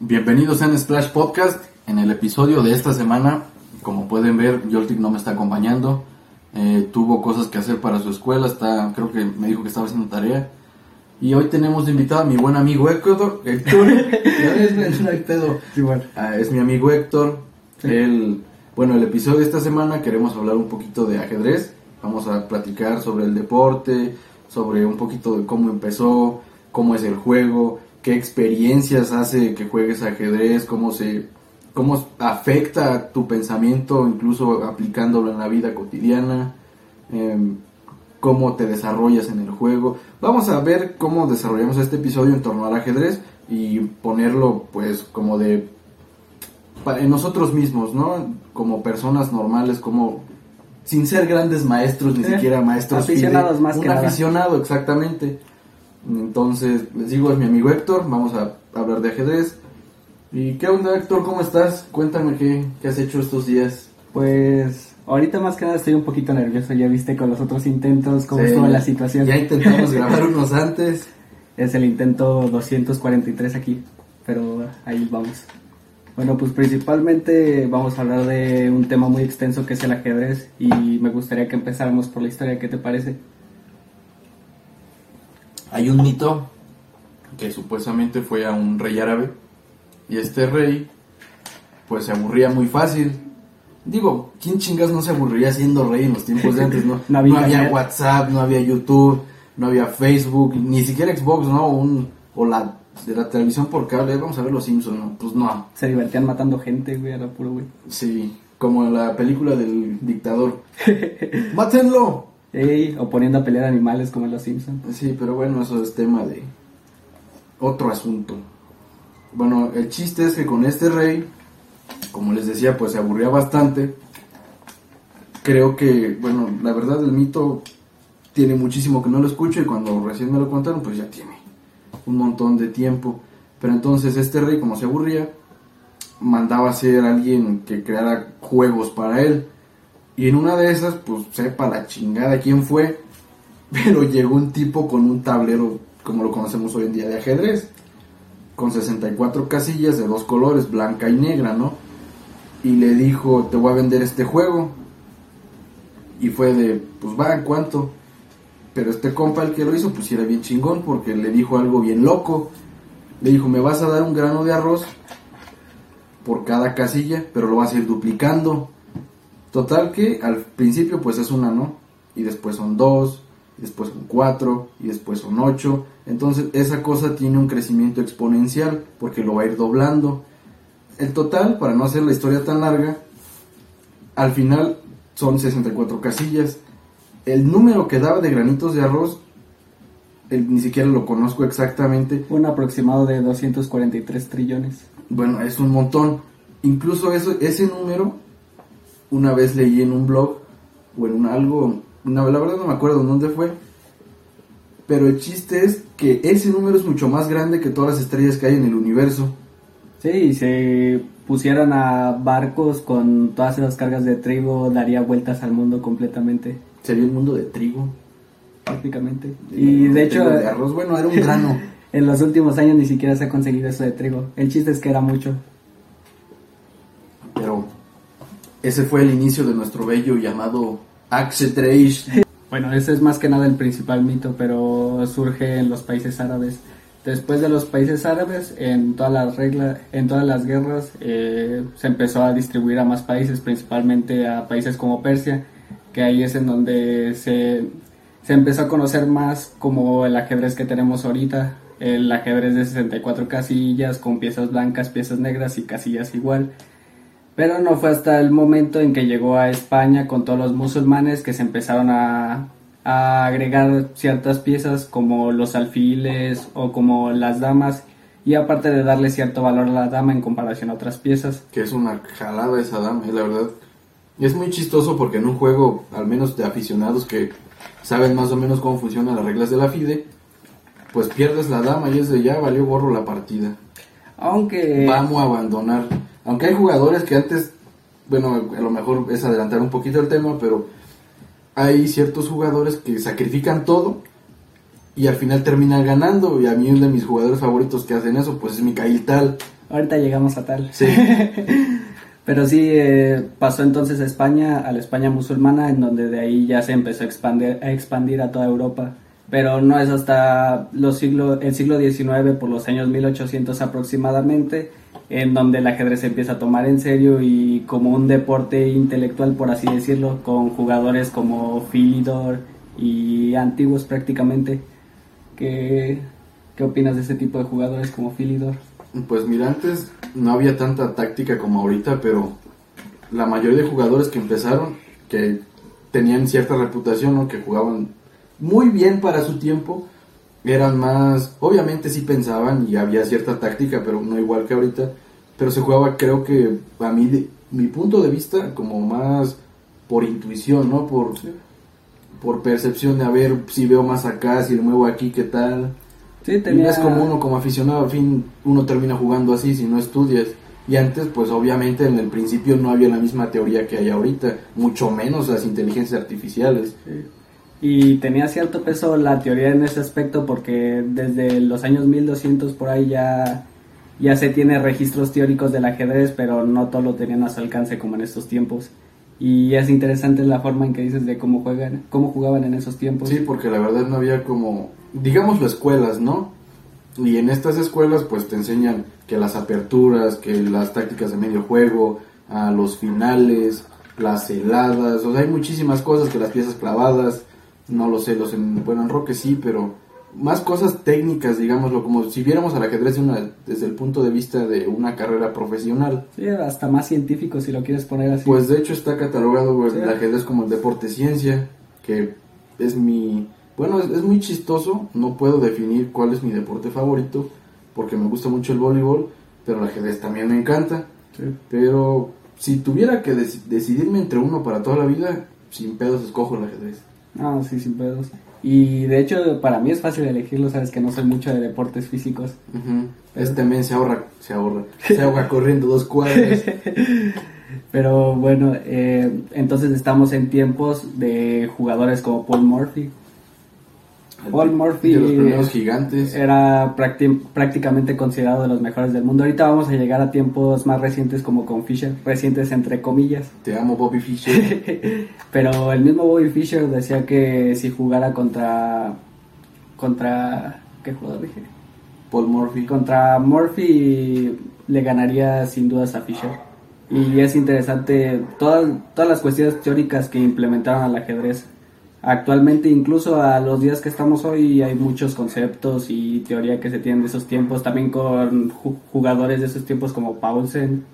Bienvenidos a Splash Podcast. En el episodio de esta semana, como pueden ver, Joltik no me está acompañando. Eh, tuvo cosas que hacer para su escuela, está, creo que me dijo que estaba haciendo tarea. Y hoy tenemos de invitado a mi buen amigo Héctor. Héctor, ya ves, no hay pedo. Ah, es mi amigo Héctor. Bueno, el episodio de esta semana queremos hablar un poquito de ajedrez. Vamos a platicar sobre el deporte, sobre un poquito de cómo empezó, cómo es el juego, qué experiencias hace que juegues ajedrez, cómo se cómo afecta tu pensamiento, incluso aplicándolo en la vida cotidiana, em, cómo te desarrollas en el juego. Vamos a ver cómo desarrollamos este episodio en torno al ajedrez y ponerlo pues como de en nosotros mismos, ¿no? Como personas normales, como sin ser grandes maestros, ni siquiera maestros. Aficionados más un que aficionado, exactamente. Entonces, les digo, es mi amigo Héctor, vamos a hablar de ajedrez. ¿Y qué onda, Héctor? ¿Cómo estás? Cuéntame qué, qué has hecho estos días. Pues ahorita más que nada estoy un poquito nervioso, ya viste con los otros intentos cómo estuvo la situación. Ya intentamos grabar unos antes. Es el intento 243 aquí, pero ahí vamos. Bueno, pues principalmente vamos a hablar de un tema muy extenso que es el ajedrez y me gustaría que empezáramos por la historia, ¿qué te parece? Hay un mito que supuestamente fue a un rey árabe y este rey pues se aburría muy fácil. Digo, ¿quién chingas no se aburriría siendo rey en los tiempos de antes, no? no había, WhatsApp, no había YouTube, no había Facebook, ni siquiera Xbox, ¿no? Un, o la de la televisión por cable, vamos a ver los Simpsons, ¿no? Pues no. Se divertían matando gente, güey, era puro, güey. Sí, como la película del dictador. ¡Mátenlo! O poniendo a pelear animales como en los Simpsons. Sí, pero bueno, eso es tema de otro asunto. Bueno, el chiste es que con este rey, como les decía, pues se aburría bastante. Creo que, bueno, la verdad el mito tiene muchísimo que no lo escucho y cuando recién me lo contaron, pues ya tiene un montón de tiempo. Pero entonces este rey, como se aburría, mandaba a ser alguien que creara juegos para él. Y en una de esas, pues sepa la chingada quién fue, pero llegó un tipo con un tablero, como lo conocemos hoy en día, de ajedrez, con 64 casillas de dos colores, blanca y negra, ¿no? Y le dijo, te voy a vender este juego. Y fue de, pues va, ¿cuánto? Pero este compa, el que lo hizo, pues era bien chingón porque le dijo algo bien loco. Le dijo, me vas a dar un grano de arroz por cada casilla, pero lo vas a ir duplicando. Total que al principio pues es una, ¿no? Y después son dos, y después son cuatro, y después son ocho. Entonces esa cosa tiene un crecimiento exponencial porque lo va a ir doblando. El total, para no hacer la historia tan larga, al final son 64 casillas el número que daba de granitos de arroz, ni siquiera lo conozco exactamente. Un aproximado de 243 trillones. Bueno, es un montón. Incluso eso, ese número, una vez leí en un blog o en un algo, la verdad no me acuerdo dónde fue, pero el chiste es que ese número es mucho más grande que todas las estrellas que hay en el universo. Sí, se pusieran a barcos con todas esas cargas de trigo, daría vueltas al mundo completamente. Sería el mundo de trigo. Prácticamente. y de, hecho... De arroz, bueno, era un grano. en los últimos años ni siquiera se ha conseguido eso de trigo. El chiste es que era mucho. Pero ese fue el inicio de nuestro bello llamado Axe Bueno, ese es más que nada el principal mito, pero surge en los países árabes. Después de los países árabes, en todas las reglas, en todas las guerras, eh, se empezó a distribuir a más países, principalmente a países como Persia, que ahí es en donde se, empezó a conocer más como el ajedrez que tenemos ahorita, el ajedrez de 64 casillas con piezas blancas, piezas negras y casillas igual. Pero no fue hasta el momento en que llegó a España con todos los musulmanes que se empezaron a, a agregar ciertas piezas como los alfiles o como las damas y aparte de darle cierto valor a la dama en comparación a otras piezas. Que es una jalada esa dama, eh, la verdad. Es muy chistoso porque en un juego, al menos de aficionados que saben más o menos cómo funcionan las reglas de la FIDE, pues pierdes la dama y es de ya valió gorro la partida. Aunque... Vamos a abandonar. Aunque hay jugadores que antes, bueno, a lo mejor es adelantar un poquito el tema, pero hay ciertos jugadores que sacrifican todo y al final terminan ganando. Y a mí uno de mis jugadores favoritos que hacen eso, pues es Mikael Tal. Ahorita llegamos a tal. Sí. Pero sí, eh, pasó entonces a España, a la España musulmana, en donde de ahí ya se empezó a expandir, a expandir a toda Europa. Pero no es hasta los siglo, el siglo XIX, por los años 1800 aproximadamente, en donde el ajedrez se empieza a tomar en serio y como un deporte intelectual, por así decirlo, con jugadores como Philidor y antiguos prácticamente. ¿Qué, ¿Qué opinas de ese tipo de jugadores como Philidor? Pues mira, antes no había tanta táctica como ahorita, pero la mayoría de jugadores que empezaron, que tenían cierta reputación, ¿no? que jugaban muy bien para su tiempo, eran más, obviamente sí pensaban y había cierta táctica, pero no igual que ahorita, pero se jugaba creo que a mí, de, mi punto de vista, como más por intuición, ¿no? Por, por percepción de a ver si veo más acá, si lo muevo aquí, qué tal. Sí, tenía... Y es como uno como aficionado, al fin uno termina jugando así si no estudias. Y antes, pues obviamente en el principio no había la misma teoría que hay ahorita, mucho menos las inteligencias artificiales. Sí. Y tenía cierto peso la teoría en ese aspecto porque desde los años 1200 por ahí ya, ya se tiene registros teóricos del ajedrez, pero no todo lo tenían a su alcance como en estos tiempos. Y es interesante la forma en que dices de cómo juegan, cómo jugaban en esos tiempos. Sí, porque la verdad no había como, digámoslo, escuelas, ¿no? Y en estas escuelas pues te enseñan que las aperturas, que las tácticas de medio juego, a los finales, las heladas, o sea, hay muchísimas cosas que las piezas clavadas, no lo sé, los en, bueno, en Roque sí, pero más cosas técnicas, digámoslo, como si viéramos al ajedrez de una, desde el punto de vista de una carrera profesional. Sí, hasta más científico si lo quieres poner así. Pues de hecho está catalogado el, sí. el ajedrez como el deporte ciencia, que es mi... Bueno, es, es, muy chistoso, no puedo definir cuál es mi deporte favorito, porque me gusta mucho el voleibol, pero el ajedrez también me encanta. Sí. Pero si tuviera que dec decidirme entre uno para toda la vida, sin pedos escojo el ajedrez. Ah, sí, sin pedos. Y de hecho, para mí es fácil elegirlo, sabes que no soy mucho de deportes físicos. Uh -huh. Este men se ahorra, se ahorra, se ahoga corriendo dos cuadras. Pero bueno, eh, entonces estamos en tiempos de jugadores como Paul Murphy. Paul Murphy de los primeros gigantes. era prácticamente considerado de los mejores del mundo. Ahorita vamos a llegar a tiempos más recientes como con Fischer, recientes entre comillas. Te amo Bobby Fischer. Pero el mismo Bobby Fischer decía que si jugara contra contra ¿qué jugador dije? Paul Murphy. Contra Murphy le ganaría sin dudas a Fischer. Y es interesante todas todas las cuestiones teóricas que implementaron al ajedrez Actualmente, incluso a los días que estamos hoy, hay muchos conceptos y teoría que se tienen de esos tiempos, también con jugadores de esos tiempos como Paulsen.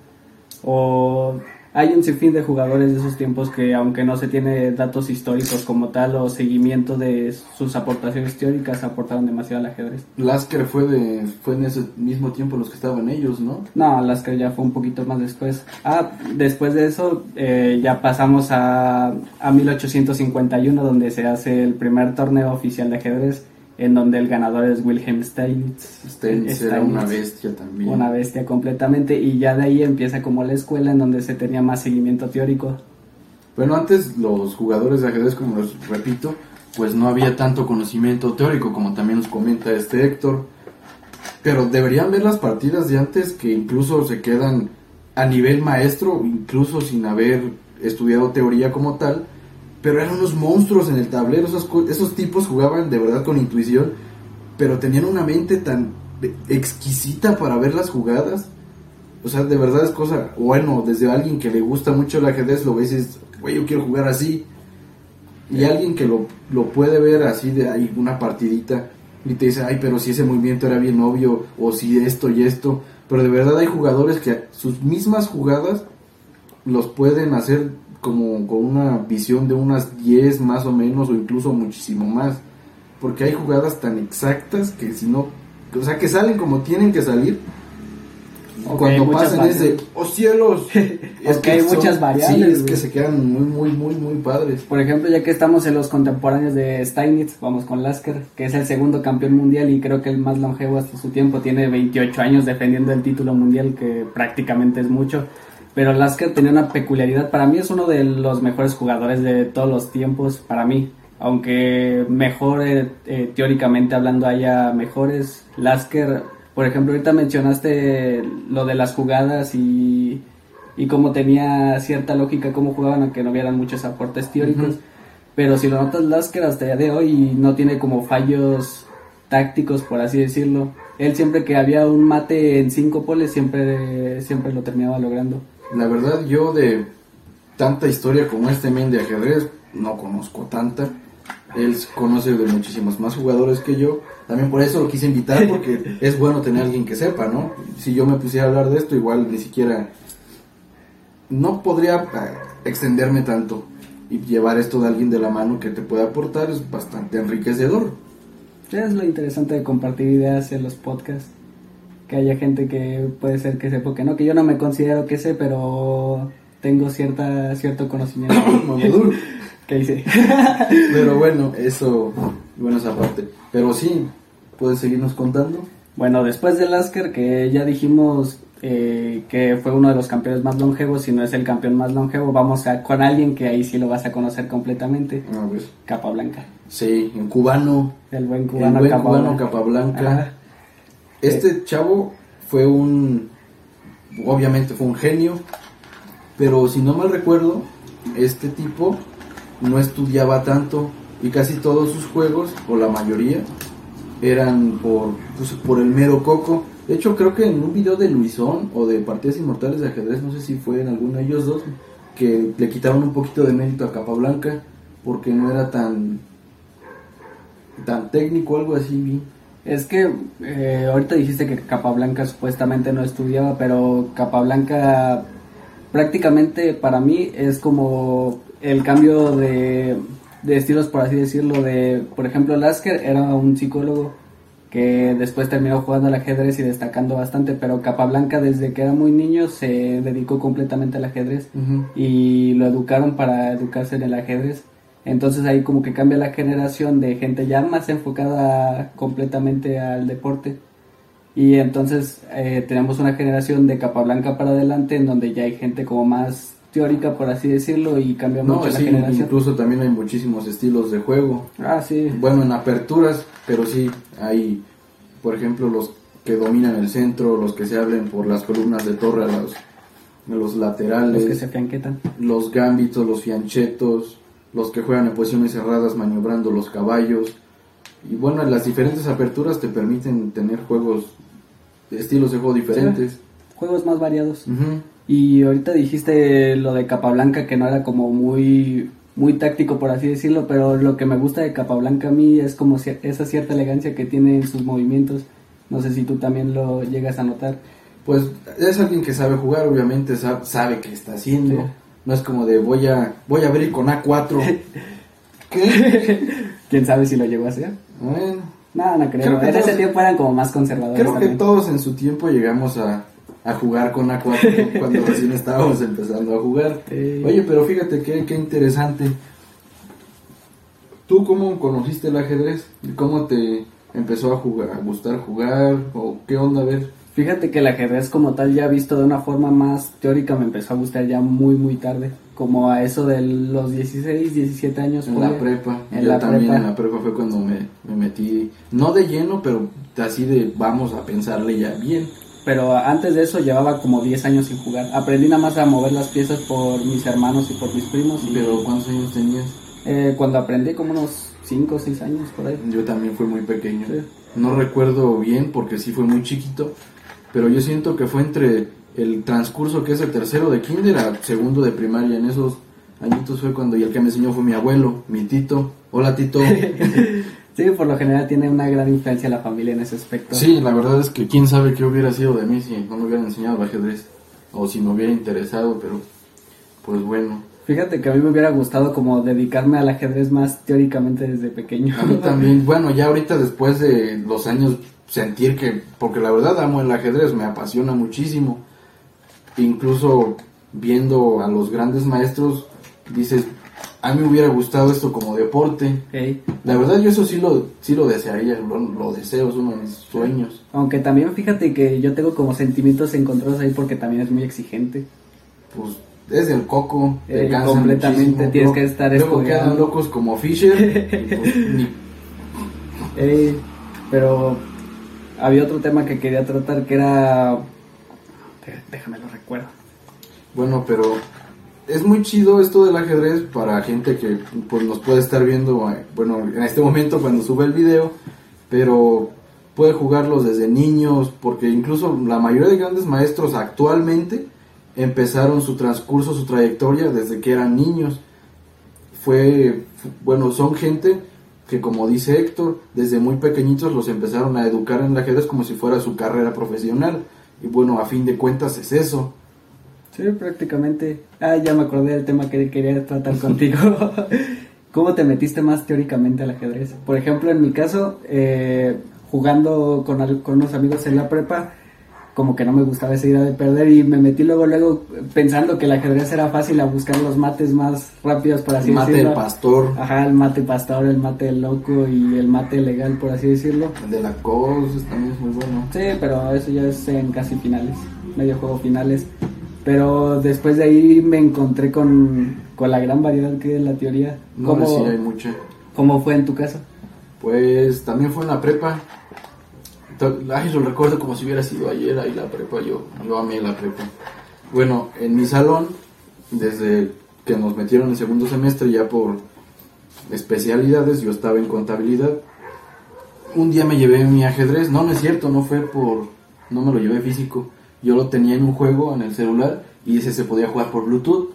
O hay un sinfín de jugadores de esos tiempos que, aunque no se tiene datos históricos como tal o seguimiento de sus aportaciones teóricas, aportaron demasiado al ajedrez. Lasker fue, de, fue en ese mismo tiempo los que estaban ellos, ¿no? No, Lasker ya fue un poquito más después. Ah, después de eso eh, ya pasamos a, a 1851, donde se hace el primer torneo oficial de ajedrez en donde el ganador es Wilhelm Steinitz. Steinitz era una bestia también. Una bestia completamente y ya de ahí empieza como la escuela en donde se tenía más seguimiento teórico. Bueno, antes los jugadores de ajedrez, como les repito, pues no había tanto conocimiento teórico como también nos comenta este Héctor. Pero deberían ver las partidas de antes que incluso se quedan a nivel maestro, incluso sin haber estudiado teoría como tal pero eran unos monstruos en el tablero, esos, esos tipos jugaban de verdad con intuición, pero tenían una mente tan exquisita para ver las jugadas. O sea, de verdad es cosa, bueno, desde alguien que le gusta mucho el ajedrez lo ves y dices, güey, yo quiero jugar así. Y alguien que lo, lo puede ver así de ahí, una partidita, y te dice, ay, pero si ese movimiento era bien obvio, o si esto y esto. Pero de verdad hay jugadores que sus mismas jugadas los pueden hacer como con una visión de unas 10 más o menos o incluso muchísimo más. Porque hay jugadas tan exactas que si no o sea que salen como tienen que salir okay, cuando pasan es de oh cielos es que hay son, muchas variables sí, es que se quedan muy muy muy muy padres. Por ejemplo ya que estamos en los contemporáneos de Steinitz vamos con Lasker que es el segundo campeón mundial y creo que el más longevo hasta su tiempo. Tiene 28 años defendiendo el título mundial que prácticamente es mucho pero Lasker tenía una peculiaridad. Para mí es uno de los mejores jugadores de todos los tiempos, para mí. Aunque mejor, eh, eh, teóricamente hablando, haya mejores, Lasker Por ejemplo, ahorita mencionaste lo de las jugadas y, y cómo tenía cierta lógica cómo jugaban, aunque no hubieran muchos aportes teóricos. Pero si lo notas, Lasker hasta el día de hoy no tiene como fallos tácticos, por así decirlo. Él siempre que había un mate en cinco poles, siempre, siempre lo terminaba logrando. La verdad, yo de tanta historia como este men de ajedrez, no conozco tanta. Él conoce de muchísimos más jugadores que yo. También por eso lo quise invitar, porque es bueno tener alguien que sepa, ¿no? Si yo me pusiera a hablar de esto, igual ni siquiera. No podría ah, extenderme tanto. Y llevar esto de alguien de la mano que te pueda aportar es bastante enriquecedor. Es lo interesante de compartir ideas en los podcasts. Que haya gente que puede ser que sepa que no, que yo no me considero que sé, pero tengo cierta cierto conocimiento. ¿Qué hice? Pero bueno, eso, bueno, esa parte. Pero sí, puedes seguirnos contando. Bueno, después de Lasker, que ya dijimos eh, que fue uno de los campeones más longevos, si no es el campeón más longevo, vamos a, con alguien que ahí sí lo vas a conocer completamente, A ver. Capablanca. Sí, en cubano, El buen el cubano buen Capablanca. cubano Capablanca. Ajá. Este chavo fue un, obviamente fue un genio, pero si no mal recuerdo, este tipo no estudiaba tanto y casi todos sus juegos, o la mayoría, eran por, pues, por el mero coco. De hecho, creo que en un video de Luisón o de Partidas Inmortales de Ajedrez, no sé si fue en alguno de ellos dos, que le quitaron un poquito de mérito a Capablanca porque no era tan tan técnico, algo así. Es que eh, ahorita dijiste que Capablanca supuestamente no estudiaba, pero Capablanca prácticamente para mí es como el cambio de, de estilos, por así decirlo. De, por ejemplo, Lasker era un psicólogo que después terminó jugando al ajedrez y destacando bastante, pero Capablanca desde que era muy niño se dedicó completamente al ajedrez y lo educaron para educarse en el ajedrez. Entonces ahí como que cambia la generación de gente ya más enfocada completamente al deporte. Y entonces eh, tenemos una generación de capa blanca para adelante en donde ya hay gente como más teórica, por así decirlo, y cambia No, mucho la sí, generación. incluso también hay muchísimos estilos de juego. Ah, sí. Bueno, en aperturas, pero sí hay, por ejemplo, los que dominan el centro, los que se abren por las columnas de torre los, los laterales, Los que se fianquetan. los gambitos, los fianchetos, los que juegan en posiciones cerradas maniobrando los caballos. Y bueno, las diferentes aperturas te permiten tener juegos, estilos de juego diferentes. Juegos más variados. Y ahorita dijiste lo de Capablanca que no era como muy muy táctico por así decirlo, pero lo que me gusta de Capablanca a mí es como esa cierta elegancia que tiene en sus movimientos. No sé si tú también lo llegas a notar. Pues es alguien que sabe jugar, obviamente sa- sabe qué está haciendo. Sí. No es como de voy a voy a abrir con A4. ¿Qué? ¿Quién sabe si lo llegó a hacer? Bueno, No, no creo. En ese tiempo eran como más conservadores. creo que todos en su tiempo llegamos a, a jugar con A4 cuando recién estábamos empezando a jugar. Sí. Oye, pero fíjate qué, qué interesante. ¿Tú cómo conociste el ajedrez? ¿Y ¿Cómo te empezó a jugar, a gustar jugar? ¿O qué onda? A ver. Fíjate que el ajedrez como tal ya visto de una forma más teórica me empezó a gustar ya muy muy tarde, como a eso de los 16, 17 años. En ponle. la prepa. En Yo la también prepa. en la prepa fue cuando me, me metí, no de lleno, pero así de vamos a pensarle ya bien. Pero antes de eso llevaba como 10 años sin jugar. Aprendí nada más a mover las piezas por mis hermanos y por mis primos. Y, Pero ¿cuántos años tenías? eh, cuando aprendí como unos 5 o 6 años por ahí. Yo también fui muy pequeño. Sí. No recuerdo bien porque sí fue muy chiquito, pero yo siento que fue entre el transcurso que es el tercero de kinder a segundo de primaria. En esos añitos fue cuando y el que me enseñó fue mi abuelo, mi tito. Hola tito. Sí, por lo general tiene una gran influencia la familia en ese aspecto. Sí, la verdad es que quién sabe qué hubiera sido de mí si no me hubieran enseñado el ajedrez o si me hubiera interesado, pero pues bueno. Fíjate que a mí me hubiera gustado como dedicarme al ajedrez más teóricamente desde pequeño. A mí también, bueno, ya ahorita después de los años sentir que, porque la verdad amo el ajedrez, me apasiona muchísimo. Incluso viendo a los grandes maestros, dices, a mí me hubiera gustado esto como deporte. La verdad yo eso sí lo, sí lo desearía, lo, lo deseo, es uno de mis sueños. Aunque también fíjate que yo tengo como sentimientos encontrados ahí porque también es muy exigente. Pues es del coco, te Eh, cansa completamente, muchísimo, tienes que estar Luego quedan locos como Fisher, pues, ni- Eh, pero había otro tema que quería tratar que era... Déjame lo recuerdo. Bueno, pero es muy chido esto del ajedrez para gente que pues nos puede estar viendo, eh, bueno, en este momento cuando sube el video, pero puede jugarlos desde niños, porque incluso la mayoría de grandes maestros actualmente empezaron su transcurso, su trayectoria desde que eran niños. Fue, bueno, son gente que como dice Héctor, desde muy pequeñitos los empezaron a educar en el ajedrez como si fuera su carrera profesional. Y bueno, a fin de cuentas es eso. Sí, prácticamente. Ah, ya me acordé del tema que quería tratar contigo. ¿Cómo te metiste más teóricamente al ajedrez? Por ejemplo, en mi caso, eh, jugando con, con unos amigos en la prepa, como que no me gustaba esa idea de perder y me metí luego luego pensando que el ajedrez era fácil a buscar los mates más rápidos por así decirlo. El mate pastor. Ajá, el mate pastor, el mate loco y el mate legal por así decirlo. El de la COS también es muy bueno. Sí, pero eso ya es en casi finales, medio juego finales. Pero después de ahí me encontré con, con la gran variedad que en la teoría. No, sí hay mucha. ¿Cómo fue en tu caso? Pues también fue en la prepa Ay, lo recuerdo como si hubiera sido ayer ahí la prepa, yo, yo amé la prepa. Bueno, en mi salón, desde que nos metieron en segundo semestre ya por especialidades, yo estaba en contabilidad. Un día me llevé mi ajedrez, no, no es cierto, no fue por, no me lo llevé físico, yo lo tenía en un juego en el celular y ese se podía jugar por Bluetooth.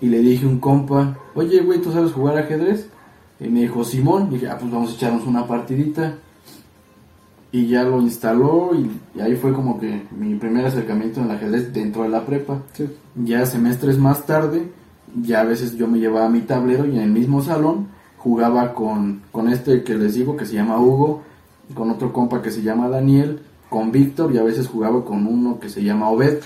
Y le dije a un compa, oye, güey, ¿tú sabes jugar ajedrez? Y me dijo, Simón, y dije, ah, pues vamos a echarnos una partidita y ya lo instaló y, ahí fue como que mi primer acercamiento en el ajedrez dentro de la prepa. Ya semestres más tarde, ya a veces yo me llevaba mi tablero y en el mismo salón jugaba con, con este que les digo que se llama Hugo, con otro compa que se llama Daniel, con Víctor y a veces jugaba con uno que se llama Obed.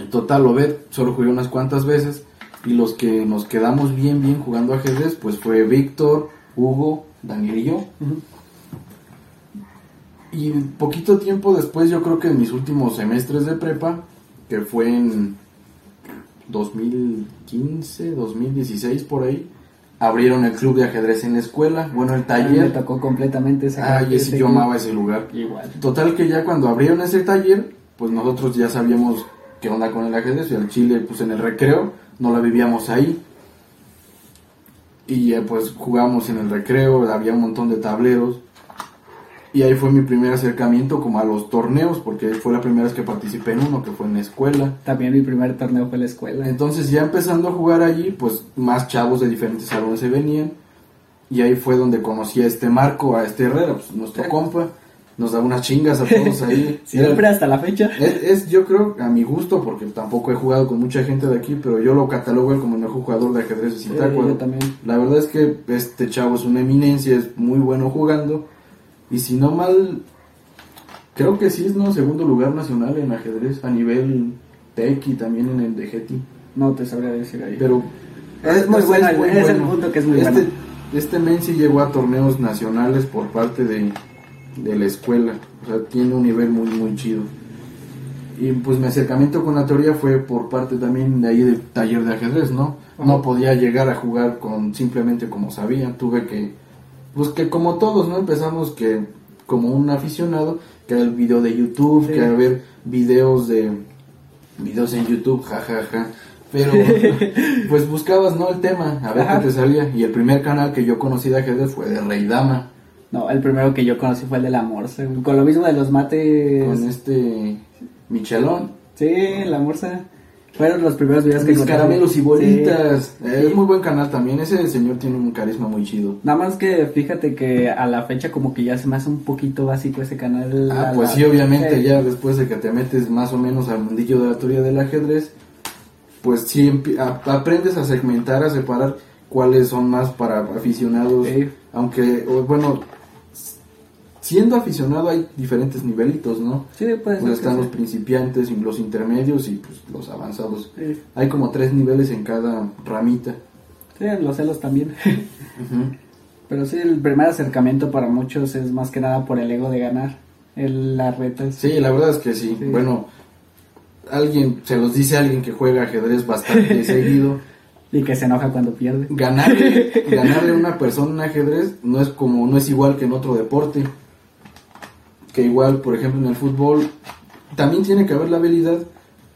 En total, Obed solo jugué unas cuantas veces y los que nos quedamos bien, bien jugando ajedrez, pues fue Víctor, Hugo, Daniel y yo. Y poquito tiempo después, yo creo que en mis últimos semestres de prepa, que fue en 2015, 2016 por ahí, abrieron el club de ajedrez en la escuela, bueno, el taller. Me tocó completamente ese Ah, y ese yo amaba ese lugar. Igual. Total que ya cuando abrieron ese taller, pues nosotros ya sabíamos qué onda con el ajedrez y el chile, pues en el recreo, no la vivíamos ahí. Y pues jugábamos en el recreo, había un montón de tableros y ahí fue mi primer acercamiento como a los torneos, porque fue la primera vez que participé en uno, que fue en la escuela. También mi primer torneo fue en la escuela. Entonces ya empezando a jugar allí, pues más chavos de diferentes salones se venían. Y ahí fue donde conocí a este Marco, a este Herrera, pues nuestro compa. Nos da unas chingas a todos ahí. Siempre hasta la fecha. Es, yo creo, a mi gusto, porque tampoco he jugado con mucha gente de aquí, pero yo lo catalogo como el mejor jugador de ajedrez de Zitácuaro. también. La verdad es que este chavo es una eminencia, es muy bueno jugando y si no mal, creo que sí es no segundo lugar nacional en ajedrez a nivel tech y también en el de Getty. No te sabría decir ahí. Pero es muy bueno, es, el punto que es muy este, bueno. Este men sí llegó a torneos nacionales por parte de, de la escuela. O sea, tiene un nivel muy, muy chido. Y pues mi acercamiento con la teoría fue por parte también de ahí del taller de ajedrez, ¿no? No podía llegar a jugar con simplemente como sabía, tuve que pues que como todos, ¿no? Empezamos que como un aficionado, que era el video de YouTube, que era ver videos de videos en YouTube, jajaja. Ja, ja. Pero pues buscabas, ¿no? El tema, a ver qué te salía. Y el primer canal que yo conocí de ajedrez fue de Rey Dama. No, el primero que yo conocí fue el de la Morsa, con lo mismo de los mates. Con este Michelón. Sí, la Morsa. Fueron los primeros videos que Mis caramelos y bolitas. Es muy buen canal también. Ese señor tiene un carisma muy chido. Nada más que fíjate que a la fecha como que ya se me hace un poquito básico ese canal. Ah, pues sí, obviamente ya después de que te metes más o menos al mundillo de la teoría del ajedrez, pues sí aprendes a segmentar, a separar cuáles son más para aficionados. Aunque, bueno, siendo aficionado hay diferentes nivelitos, ¿no? Sí, pues. están los principiantes y los intermedios y pues los avanzados. Hay como tres niveles en cada ramita. Sí, los celos también. Pero sí, el primer acercamiento para muchos es más que nada por el ego de ganar. El, las retas. Sí, la verdad es que sí. Bueno, alguien, se los dice a alguien que juega ajedrez bastante seguido. Y que se enoja cuando pierde. Ganarle, ganarle a una persona en ajedrez no es como, no es igual que en otro deporte que igual, por ejemplo, en el fútbol también tiene que haber la habilidad,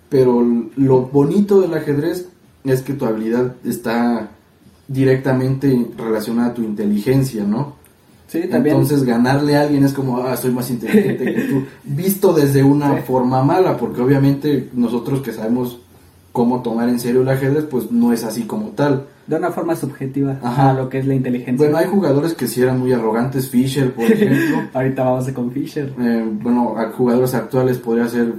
pero lo bonito del ajedrez es que tu habilidad está directamente relacionada a tu inteligencia, ¿no? Sí, también. Entonces ganarle a alguien es como, ah, soy más inteligente que tú, visto desde una forma mala, porque obviamente nosotros que sabemos cómo tomar en serio el ajedrez, pues no es así como tal. De una forma subjetiva Ajá. a lo que es la inteligencia. Bueno, hay jugadores que sí eran muy arrogantes, Fischer, por ejemplo. ahorita vamos a con Fischer. Eh, bueno, a jugadores actuales podría ser...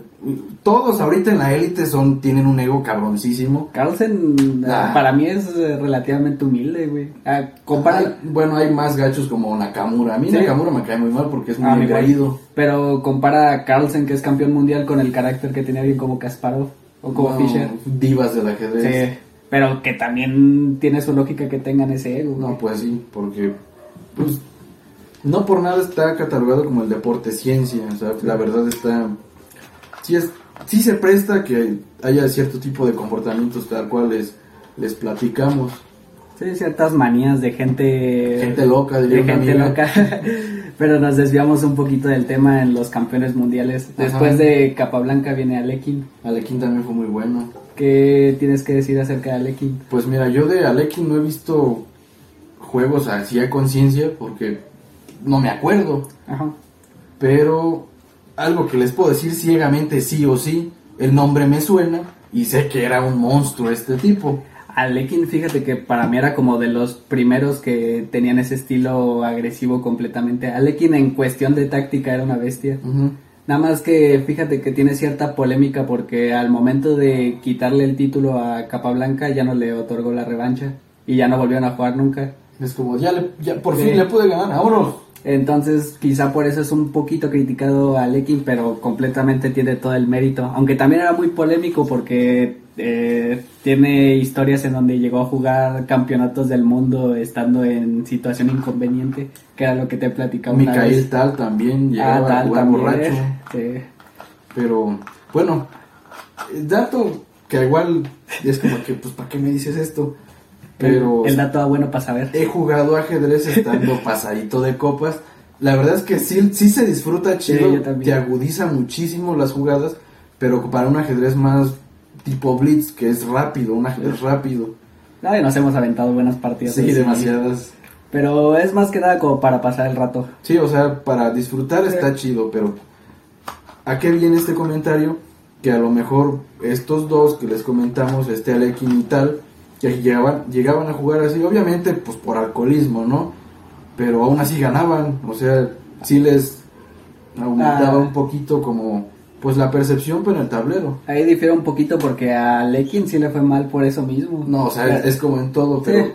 Todos ahorita en la élite son tienen un ego cabroncísimo. Carlsen ah. para mí es eh, relativamente humilde, güey. Ah, compara... bueno, hay más gachos como Nakamura. A mí Nakamura me cae muy mal porque es muy ah, Pero compara a Carlsen, que es campeón mundial, con el carácter que tiene alguien como Kasparov. O como Fischer. Divas del ajedrez. Sí, pero que también tiene su lógica que tengan ese ego. No, pues sí, porque pues no por nada está catalogado como el deporte ciencia, o sea, la verdad está sí es sí se presta que haya cierto tipo de comportamientos tal cual les, les platicamos. Sí, ciertas manías de gente gente loca, de gente loca. Pero nos desviamos un poquito del tema en los campeones mundiales. Después de Capablanca viene Alekin. Alekin también fue muy bueno. ¿Qué tienes que decir acerca de Alekin? Pues mira, yo de Alekin no he visto juegos así a conciencia porque no me acuerdo. Ajá. Pero algo que les puedo decir ciegamente sí o sí, el nombre me suena y sé que era un monstruo este tipo. Alekin, fíjate que para mí era como de los primeros que tenían ese estilo agresivo completamente. Alekin en cuestión de táctica era una bestia. Nada más que fíjate que tiene cierta polémica porque al momento de quitarle el título a Capablanca ya no le otorgó la revancha y ya no volvieron a jugar nunca. Es como, ya, ya por fin le pude ganar, vámonos. Entonces, quizá por eso es un poquito criticado a Lekin, pero completamente tiene todo el mérito. Aunque también era muy polémico porque eh, tiene historias en donde llegó a jugar campeonatos del mundo estando en situación inconveniente, que era lo que te platicaba. Micael Tal también llegaba ah, a jugar borracho. Pero, bueno, dato que igual es como que, pues, ¿para qué me dices esto? Pero el, dato bueno para saber. He jugado ajedrez estando pasadito de copas. La verdad es que sí, sí se disfruta chido, te agudiza muchísimo las jugadas, pero para un ajedrez más tipo blitz, que es rápido, un ajedrez rápido. Nadie nos hemos aventado buenas partidas. Sí, demasiadas. Pero es más que nada como para pasar el rato. Sí, o sea, para disfrutar está chido, pero ¿a qué viene este comentario? Que a lo mejor estos dos que les comentamos, este Alekin y tal, que llegaban, llegaban a jugar así, obviamente pues por alcoholismo, ¿no? Pero aún así ganaban, o sea, sí les aumentaba ah. un poquito como pues la percepción pero el tablero. Ahí difiere un poquito porque a Lekin sí le fue mal por eso mismo. No, o sea, es, como en todo, pero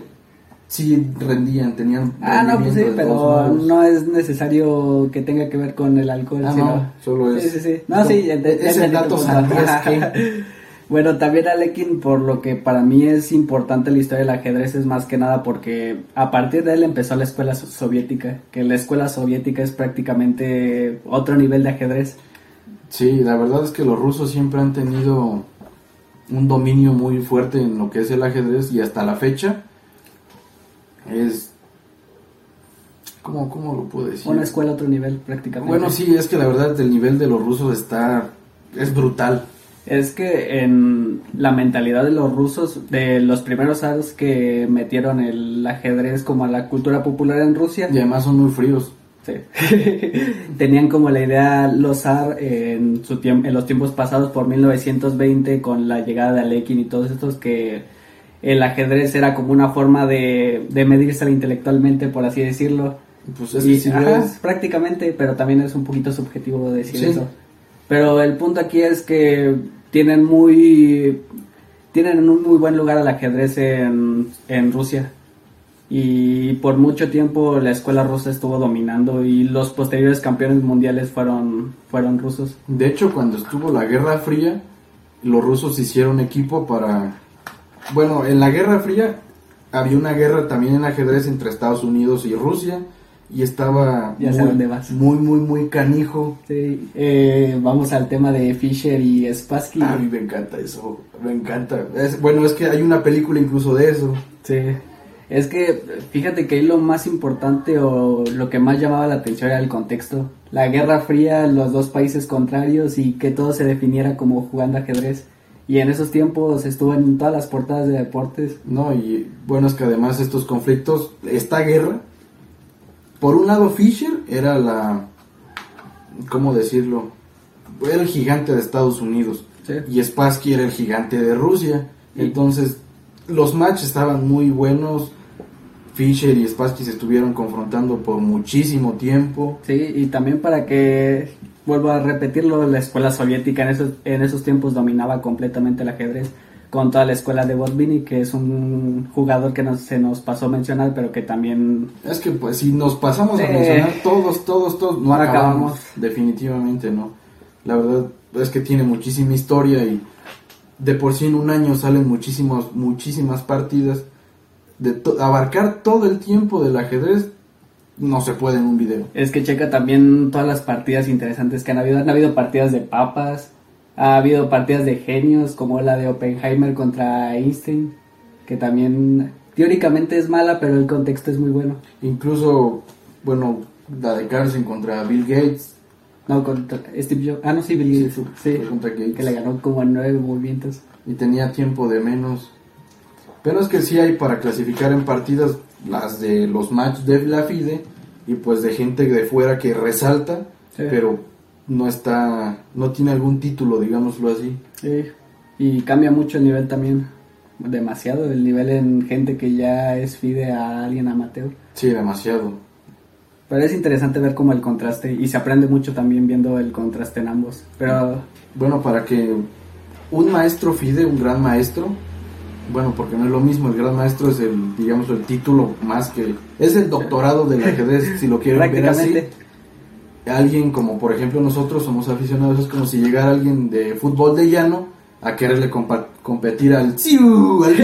sí, rendían, tenían... Ah, no, pues sí, pero no es necesario que tenga que ver con el alcohol. Ah, no, solo es... Sí, sí, sí. No, sí, es el dato que... Bueno, también Alekin, por lo que para mí es importante la historia del ajedrez, es más que nada porque a partir de él empezó la escuela soviética, que la escuela soviética es prácticamente otro nivel de ajedrez. Sí, la verdad es que los rusos siempre han tenido un dominio muy fuerte en lo que es el ajedrez y hasta la fecha es... ¿Cómo, cómo lo puedo decir? Una escuela otro nivel prácticamente. Bueno, sí, es que la verdad el nivel de los rusos está... es brutal es que en la mentalidad de los rusos, de los primeros años que metieron el ajedrez como a la cultura popular en Rusia. Y además son muy fríos. Sí. Tenían como la idea los zar en, su en los tiempos pasados por 1920 con la llegada de Alekin y todos estos que el ajedrez era como una forma de, de medirse intelectualmente, por así decirlo. Pues es, prácticamente, pero también es un poquito subjetivo decir eso. Pero el punto aquí es que tienen muy tienen un muy buen lugar al ajedrez en, en Rusia y por mucho tiempo la escuela rusa estuvo dominando y los posteriores campeones mundiales fueron fueron rusos. De hecho, cuando estuvo la Guerra Fría, los rusos hicieron equipo para bueno, en la Guerra Fría había una guerra también en ajedrez entre Estados Unidos y Rusia y estaba muy, muy, muy, canijo. Sí, eh, vamos al tema de Fisher y Spassky. A mí me encanta eso, me encanta. Es, bueno, es que hay una película incluso de eso. Sí. Es que fíjate que ahí lo más importante o lo que más llamaba la atención era el contexto. La Guerra Fría, los dos países contrarios y que todo se definiera como jugando ajedrez. Y en esos tiempos estuvo en todas las portadas de deportes. No, y bueno, es que además estos conflictos, esta guerra, por un lado Fisher era la, ¿cómo decirlo? Era el gigante de Estados Unidos. Sí. Y Spassky era el gigante de Rusia. Entonces, los matches estaban muy buenos. Fisher y Spassky se estuvieron confrontando por muchísimo tiempo. Sí, y también para que, vuelvo a repetirlo, la escuela soviética en esos, en esos tiempos dominaba completamente el ajedrez con toda la escuela de Botvinnik, que es un jugador que nos, se nos pasó a mencionar, pero que también Es que pues si nos pasamos a Sí. mencionar todos, todos, todos, no No acabamos. acabamos. Definitivamente no. La verdad es que tiene muchísima historia y de por sí en un año salen muchísimas, muchísimas partidas. De to- abarcar todo el tiempo del ajedrez no se puede en un video. es que checa también todas las partidas interesantes que han habido. Han habido partidas de papas, ha habido partidas de genios, como la de Oppenheimer contra Einstein, que también teóricamente es mala, pero el contexto es muy bueno. Incluso, bueno, la de Carlsen contra Bill Gates. No, contra Steve Jobs. Ah, no, sí, Bill Gates. Sí, contra Gates. que le ganó como en nueve movimientos. y tenía tiempo de menos. Pero es que sí hay para clasificar en partidas las de los matches de la FIDE y pues de gente de fuera que resalta, Sí. pero no está, no tiene algún título, digámoslo así. Sí, y cambia mucho el nivel también, demasiado, el nivel en gente que ya es fide a alguien amateur. Sí, demasiado. Pero es interesante ver como el contraste y se aprende mucho también viendo el contraste en ambos. Pero Bueno, para que un maestro FIDE, un gran maestro, bueno, porque no es lo mismo, el gran maestro es el, digamos, el título más que, es el doctorado del ajedrez, si lo quieren ver así. alguien como por ejemplo nosotros somos aficionados, es como si llegara alguien de fútbol de llano a quererle competir al al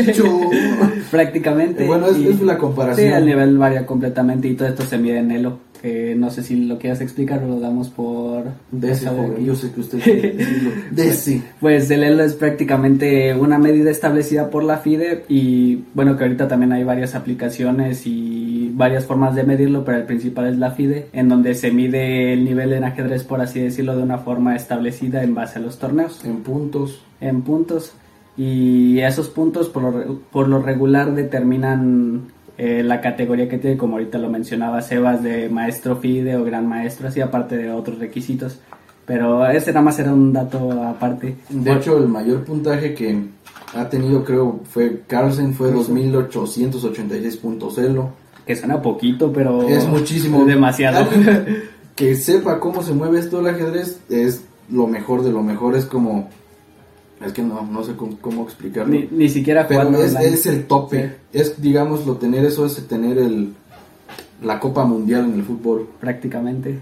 bicho. prácticamente. bueno, es, y- es la Sí, comparación. el nivel varía completamente y todo esto se mide en Elo. Que no sé si lo quieras explicar o lo damos por... de ese joven, yo sé que usted decirlo. De ese. Pues el ELO es prácticamente una medida establecida por la FIDE y bueno que ahorita también hay varias aplicaciones y varias formas de medirlo, pero el principal es la FIDE, en donde se mide el nivel en ajedrez, por así decirlo, de una forma establecida en base a los torneos, En puntos. en puntos. Y esos puntos por lo, por lo regular determinan eh, la categoría que tiene, como ahorita lo mencionaba Sebas, de maestro FIDE o gran maestro, así aparte de otros requisitos. Pero ese nada más era un dato aparte. De hecho, el mayor puntaje que ha tenido, creo, fue Carlsen, fue Carlsen. 2886 puntos Elo. Que suena poquito, pero... Es muchísimo. es demasiado. Que sepa cómo se mueve esto del ajedrez es lo mejor de lo mejor. Es como. Es que no, no sé cómo, cómo explicarlo. ni, ni siquiera Pero es, el tope. Es, digámoslo, tener eso es tener el la Copa Mundial en el fútbol. prácticamente.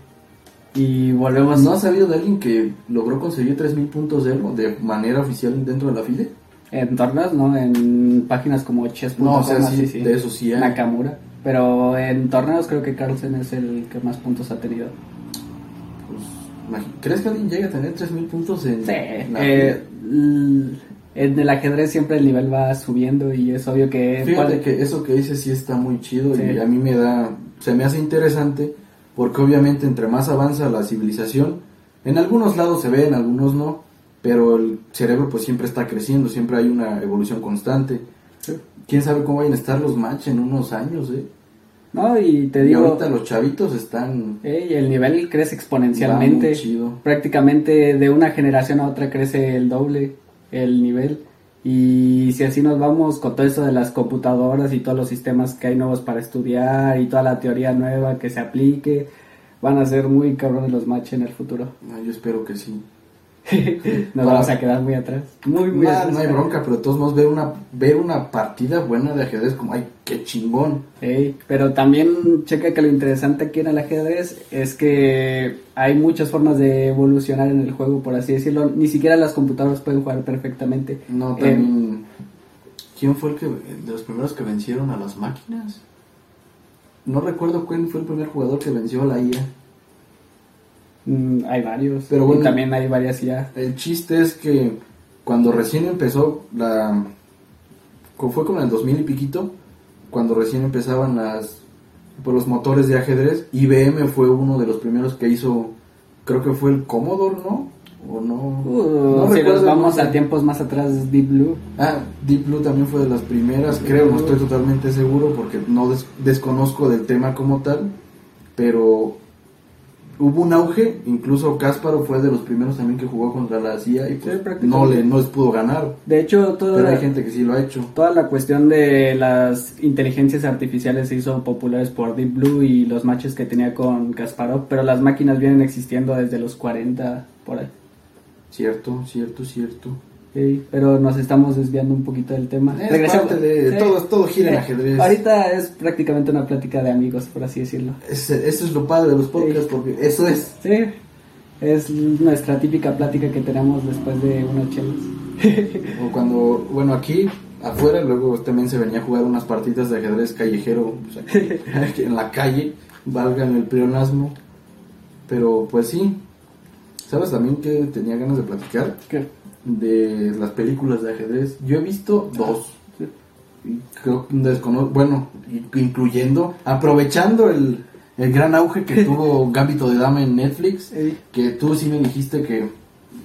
Y volvemos... ¿No has sabido de alguien que logró conseguir 3.000 puntos de de manera oficial dentro de la FIDE? En torneos, ¿no? En páginas como chess.com, No, o sea, así, sí, de eso sí hay. Nakamura. Pero en torneos creo que Carlsen es el que más puntos ha tenido. Pues, ¿Crees que alguien llegue a tener 3.000 puntos en Sí, la eh, en el ajedrez siempre el nivel va subiendo y es obvio que... Fíjate cuál- que eso que dices sí está muy chido Sí. y a mí me da, se me hace interesante porque obviamente entre más avanza la civilización, en algunos lados se ve, en algunos no, pero el cerebro pues siempre está creciendo, siempre hay una evolución constante. Sí. Quién sabe cómo vayan a estar los match en unos años, eh. No, y te Y digo... ahorita los chavitos están Ey, el nivel crece exponencialmente. muy chido. Prácticamente de una generación a otra crece el doble el nivel. Y si así nos vamos con todo eso de las computadoras y todos los sistemas que hay nuevos para estudiar y toda la teoría nueva que se aplique, van a ser muy cabrones los matches en el futuro. Ah, yo espero que sí. Nos vamos a quedar muy atrás. Muy, muy Nah, atrás. no hay bronca, pero de todos modos ver una, ver una partida buena de ajedrez como, ay, qué chingón. Pero también checa que lo interesante aquí en el ajedrez es que hay muchas formas de evolucionar en el juego, por así decirlo. Ni siquiera las computadoras pueden jugar perfectamente. No, Eh, también. ¿Quién fue el que de los primeros que vencieron a las máquinas? No recuerdo quién fue el primer jugador que venció a la IA. Mm, hay varios. Pero bueno. y también hay varias ya. El chiste es que cuando recién empezó la. Fue como en el 2000 y piquito. cuando recién empezaban las pues, los motores de ajedrez, IBM fue uno de los primeros que hizo, creo que fue el Commodore, ¿no? O no. Uh, no si nos vamos a tiempos más atrás, Deep Blue. Ah, Deep Blue también fue de las primeras, creo, no estoy totalmente seguro porque no des- desconozco del tema como tal, pero hubo un auge, incluso Kasparov fue de los primeros también que jugó contra la CIA y pues, Sí, no le no les pudo ganar, De hecho, toda, pero hay gente que sí lo ha hecho. toda la cuestión de las inteligencias artificiales se hizo populares por Deep Blue y los matches que tenía con Kasparov, pero las máquinas vienen existiendo desde los 40 por ahí. Cierto, cierto, cierto. Sí, pero nos estamos desviando un poquito del tema. Es Regresamos- parte de- todo- todo gira en ajedrez. Ahorita es prácticamente una plática de amigos, por así decirlo. Es- eso es lo padre de los podcasts porque eso es. Sí, es nuestra típica plática que tenemos después de unas chelas. O cuando, bueno, aquí afuera, luego también se venía a jugar unas partidas de ajedrez callejero pues, aquí, en la calle, valgan el pleonasmo. Pero pues sí, ¿sabes también que tenía ganas de platicar? ¿Qué? De las películas de ajedrez. Yo he visto dos. Y Creo que desconozco, bueno, incluyendo, aprovechando el, el gran auge que tuvo Gambito de Dama en Netflix, que tú sí me dijiste que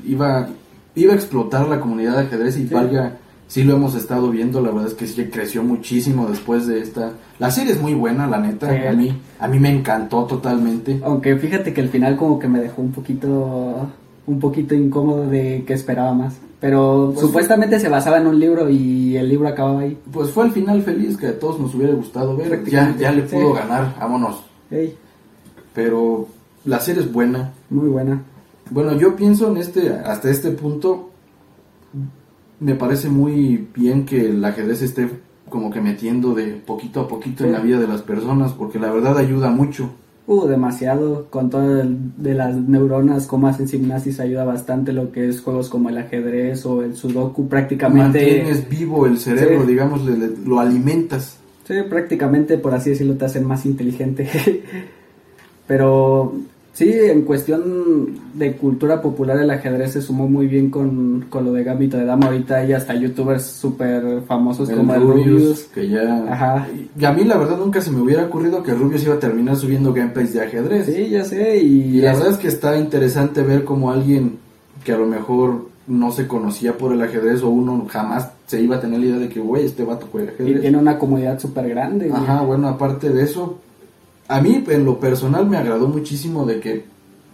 iba, iba a explotar la comunidad de ajedrez y Sí. valga, sí lo hemos estado viendo, la verdad es que sí creció muchísimo después de esta. La serie es muy buena, la neta, Sí. a mí, a mí me encantó totalmente. Aunque fíjate que el final como que me dejó un poquito un poquito incómodo de que esperaba más. Pero Pues supuestamente se basaba en un libro y el libro acababa ahí. Pues fue el final feliz que a todos nos hubiera gustado ver, ya, ya le sí. pudo ganar, vámonos. Ey, Pero la serie es buena, muy buena. Bueno, yo pienso en este, hasta este punto, me parece muy bien que el ajedrez esté como que metiendo de poquito a poquito en la vida de las personas, porque la verdad ayuda mucho. Uh, demasiado. Con todo el- de las neuronas, como hacen gimnasis, ayuda bastante lo que es juegos como el ajedrez o el sudoku. Prácticamente, Mantienes vivo el cerebro, Sí. digamos, le- le- lo alimentas. sí, prácticamente, por así decirlo, te hacen más inteligente. Pero sí, en cuestión de cultura popular, el ajedrez se sumó muy bien con, con lo de Gambito de Dama. Ahorita hay hasta youtubers súper famosos El como el Rubius, Rubius. que ya... Ajá. Y a mí la verdad nunca se me hubiera ocurrido que Rubius iba a terminar subiendo gameplays de ajedrez. Sí, ya sé. Y, Y la es- verdad es que está interesante ver cómo alguien que a lo mejor no se conocía por el ajedrez o uno jamás se iba a tener la idea de que, güey, este vato juega y ajedrez. tiene una comunidad súper grande. güey. Ajá, bueno, aparte de eso, a mí en lo personal me agradó muchísimo de que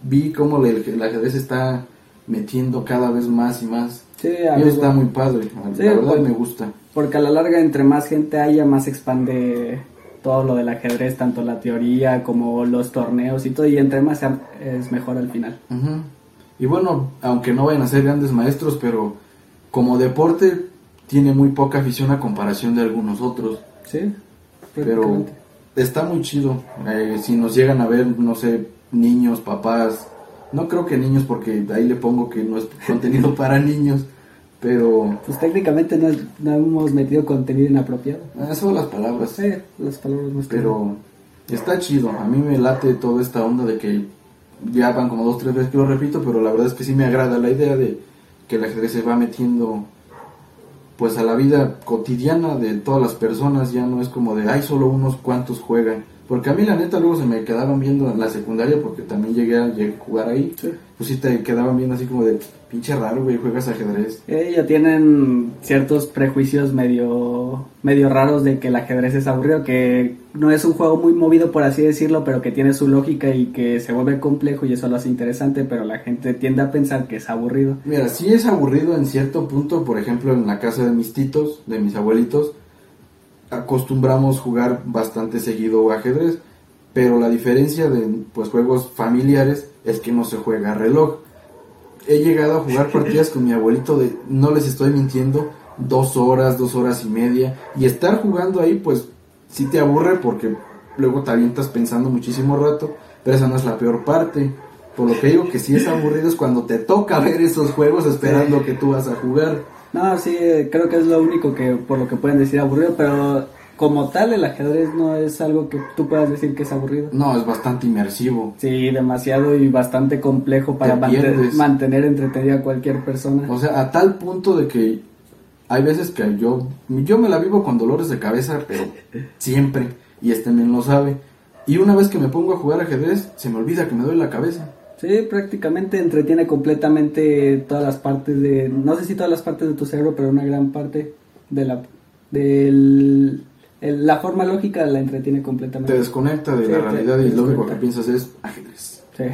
vi cómo el, el ajedrez está metiendo cada vez más y más. Sí, eso está muy padre, la Sí, verdad pues- me gusta. Porque a la larga, entre más gente haya, más expande todo lo del ajedrez, tanto la teoría como los torneos y todo. Y entre más sea- es mejor al final. Ujú. Y bueno, aunque no vayan a ser grandes maestros, pero como deporte tiene muy poca afición a comparación de algunos otros. Sí, Pero. Está muy chido. Eh, si nos llegan a ver, no sé, niños, papás. No creo que niños, porque ahí le pongo que no es contenido para niños. Pero Pues técnicamente no, no hemos metido contenido inapropiado. esas son las palabras. Sí, las palabras no están- Pero está chido. A mí me late toda esta onda de que ya van como dos, tres veces que lo repito, pero la verdad es que sí me agrada la idea de que el ajedrez se va metiendo pues a la vida cotidiana de todas las personas. Ya no es como de, hay solo unos cuantos juegan. Porque a mí la neta luego se me quedaban viendo en la secundaria porque también llegué a, llegué a jugar ahí. Pues sí te quedaban viendo así como de, pinche raro, güey, juegas ajedrez. Eh, ya tienen ciertos prejuicios medio, medio raros de que el ajedrez es aburrido, que no es un juego muy movido por así decirlo, pero que tiene su lógica y que se vuelve complejo y eso lo hace interesante, pero la gente tiende a pensar que es aburrido. Mira, sí es aburrido en cierto punto, por ejemplo, en la casa de mis titos, de mis abuelitos, acostumbramos jugar bastante seguido ajedrez, pero la diferencia de pues juegos familiares es que no se juega a reloj. He llegado a jugar partidas con mi abuelito de, no les estoy mintiendo, dos horas, dos horas y media, y estar jugando ahí pues sí te aburre porque luego te avientas pensando muchísimo rato, pero esa no es la peor parte. Por lo que digo que sí es aburrido es cuando te toca ver esos juegos esperando que tú vas a jugar. No, sí, creo que es lo único que por lo que pueden decir aburrido, pero como tal el ajedrez no es algo que tú puedas decir que es aburrido. No, es bastante inmersivo. Sí, demasiado y bastante complejo para Te mante- pierdes. mantener entretenida a cualquier persona. O sea, a tal punto de que hay veces que yo, yo me la vivo con dolores de cabeza, pero siempre, y este men lo sabe. Y una vez que me pongo a jugar ajedrez, se me olvida que me duele la cabeza. Sí, prácticamente entretiene completamente todas las partes de, no sé si todas las partes de tu cerebro, pero una gran parte de la, del, el- la forma lógica la entretiene completamente. Te desconecta de Sí, la te- realidad te y lo único que piensas es ajedrez. Sí,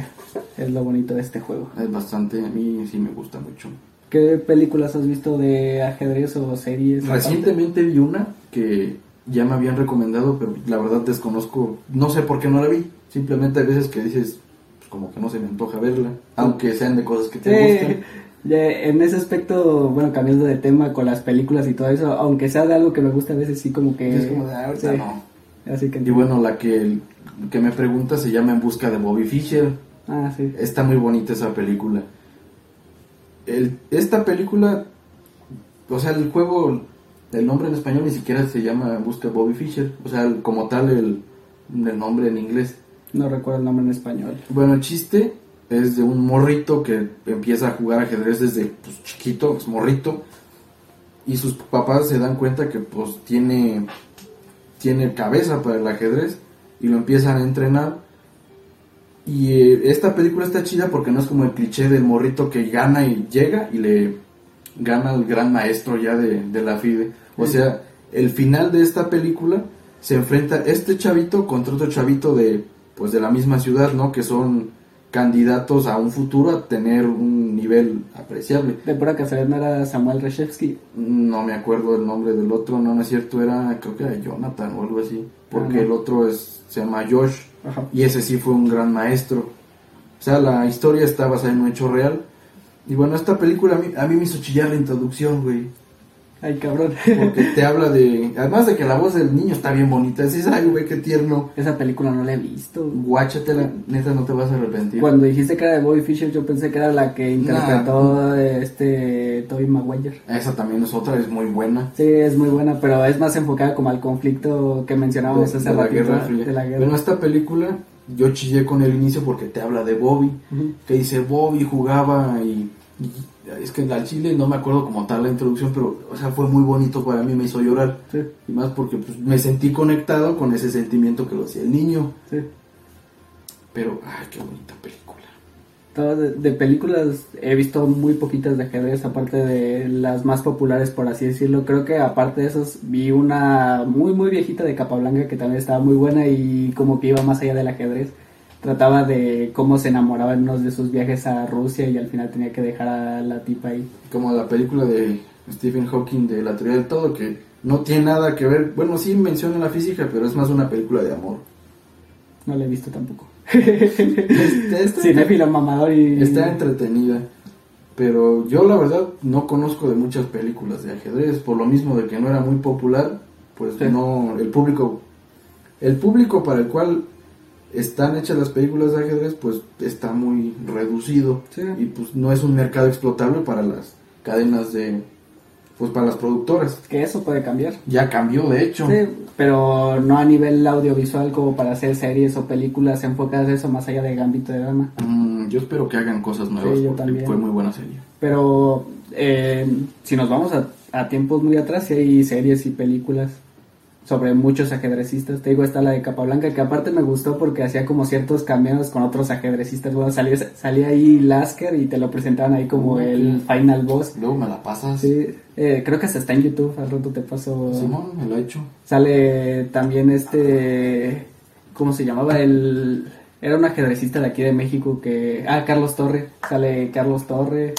es lo bonito de este juego. Es bastante, a mí sí me gusta mucho. ¿Qué películas has visto de ajedrez o series? Recientemente vi una que ya me habían recomendado, pero la verdad desconozco, no sé por qué no la vi. Simplemente hay veces que dices, pues, como que no se me antoja verla, aunque sean de cosas que te Sí, gustan. Ya en ese aspecto, bueno, cambiando de tema con las películas y todo eso, aunque sea de algo que me gusta a veces sí como que... Es como de, "Ah, ahorita sí, no. Así que... Y bueno, la que, que me pregunta se llama En busca de Bobby Fischer. Ah, sí. Está muy bonita esa película. El, esta película, o sea, el juego, el nombre en español ni siquiera se llama En busca de Bobby Fischer. O sea, el- como tal, el, el nombre en inglés. No recuerdo el nombre en español. Bueno, el chiste es de un morrito que empieza a jugar ajedrez desde pues, chiquito, es morrito, y sus papás se dan cuenta que pues tiene, tiene cabeza para el ajedrez y lo empiezan a entrenar. Y eh, esta película está chida porque no es como el cliché del morrito que gana y llega y le gana al gran maestro ya de, de la FIDE. O Sí. sea, el final de esta película se enfrenta este chavito contra otro chavito de pues de la misma ciudad, ¿no? Que son candidatos a un futuro a tener un nivel apreciable. De pura casualidad no era Samuel Reshevsky. No me acuerdo el nombre del otro, no, no es cierto, era creo que era Jonathan o algo así, porque el otro es se llama Josh Ajá. y ese sí fue un gran maestro. O sea, la historia está basada en un hecho real. Y bueno, esta película a mí, a mí me hizo chillar la introducción, güey. Ay, cabrón. Porque te habla de... Además de que la voz del niño está bien bonita. Dices, ay, güey, qué tierno. Esa película no la he visto. Guáchatela, neta, no te vas a arrepentir. Cuando dijiste que era de Bobby Fischer, yo pensé que era la que interpretó este Tobey Maguire. Esa también es otra, es muy buena. Sí, es muy buena, pero es más enfocada como al conflicto que mencionábamos de, hace de la ratito, Guerra Fría. de la guerra. Bueno, esta película yo chillé con el inicio porque te habla de Bobby. Que dice Bobby jugaba y es que al chile no me acuerdo como tal la introducción, pero o sea, fue muy bonito para mí, me hizo llorar. Sí, Y más porque pues, me sentí conectado con ese sentimiento que lo hacía el niño. sí. Pero, ay, qué bonita película. De, de películas he visto muy poquitas de ajedrez, aparte de las más populares, por así decirlo. Creo que aparte de esos, vi una muy, muy viejita de Capablanca que también estaba muy buena y como que iba más allá del ajedrez. Trataba de cómo se enamoraba en uno de sus viajes a Rusia y al final tenía que dejar a la tipa ahí. Como la película de Stephen Hawking de La teoría del todo, que no tiene nada que ver, bueno, sí menciona la física, pero es más una película de amor. No la he visto tampoco. Este, está- Cinéfilo mamador y... Está entretenida. Pero yo la verdad no conozco de muchas películas de ajedrez, por lo mismo de que no era muy popular, pues Sí. no, el público, el público para el cual están hechas las películas de ajedrez, pues está muy reducido Sí. y pues no es un mercado explotable para las cadenas de, pues para las productoras. Que eso puede cambiar. Ya cambió de hecho. Sí, pero no a nivel audiovisual como para hacer series o películas enfocadas a eso más allá de Gambito de Dama. Mm, yo espero que hagan cosas nuevas Sí, yo porque también. fue muy buena serie. Pero eh, si nos vamos a, a tiempos muy atrás, sí hay series y películas sobre muchos ajedrecistas. Te digo, está la de Capablanca, que aparte me gustó porque hacía como ciertos cameos con otros ajedrecistas. Bueno, salía, salía ahí Lasker y te lo presentaban ahí como el final boss. Luego me la pasas. Sí, eh, creo que hasta está en YouTube, al rato te paso. Simón, me lo ha hecho. Sale también este. ¿Cómo se llamaba? El. Era un ajedrecista de aquí de México que. Ah, Carlos Torre. Sale Carlos Torre.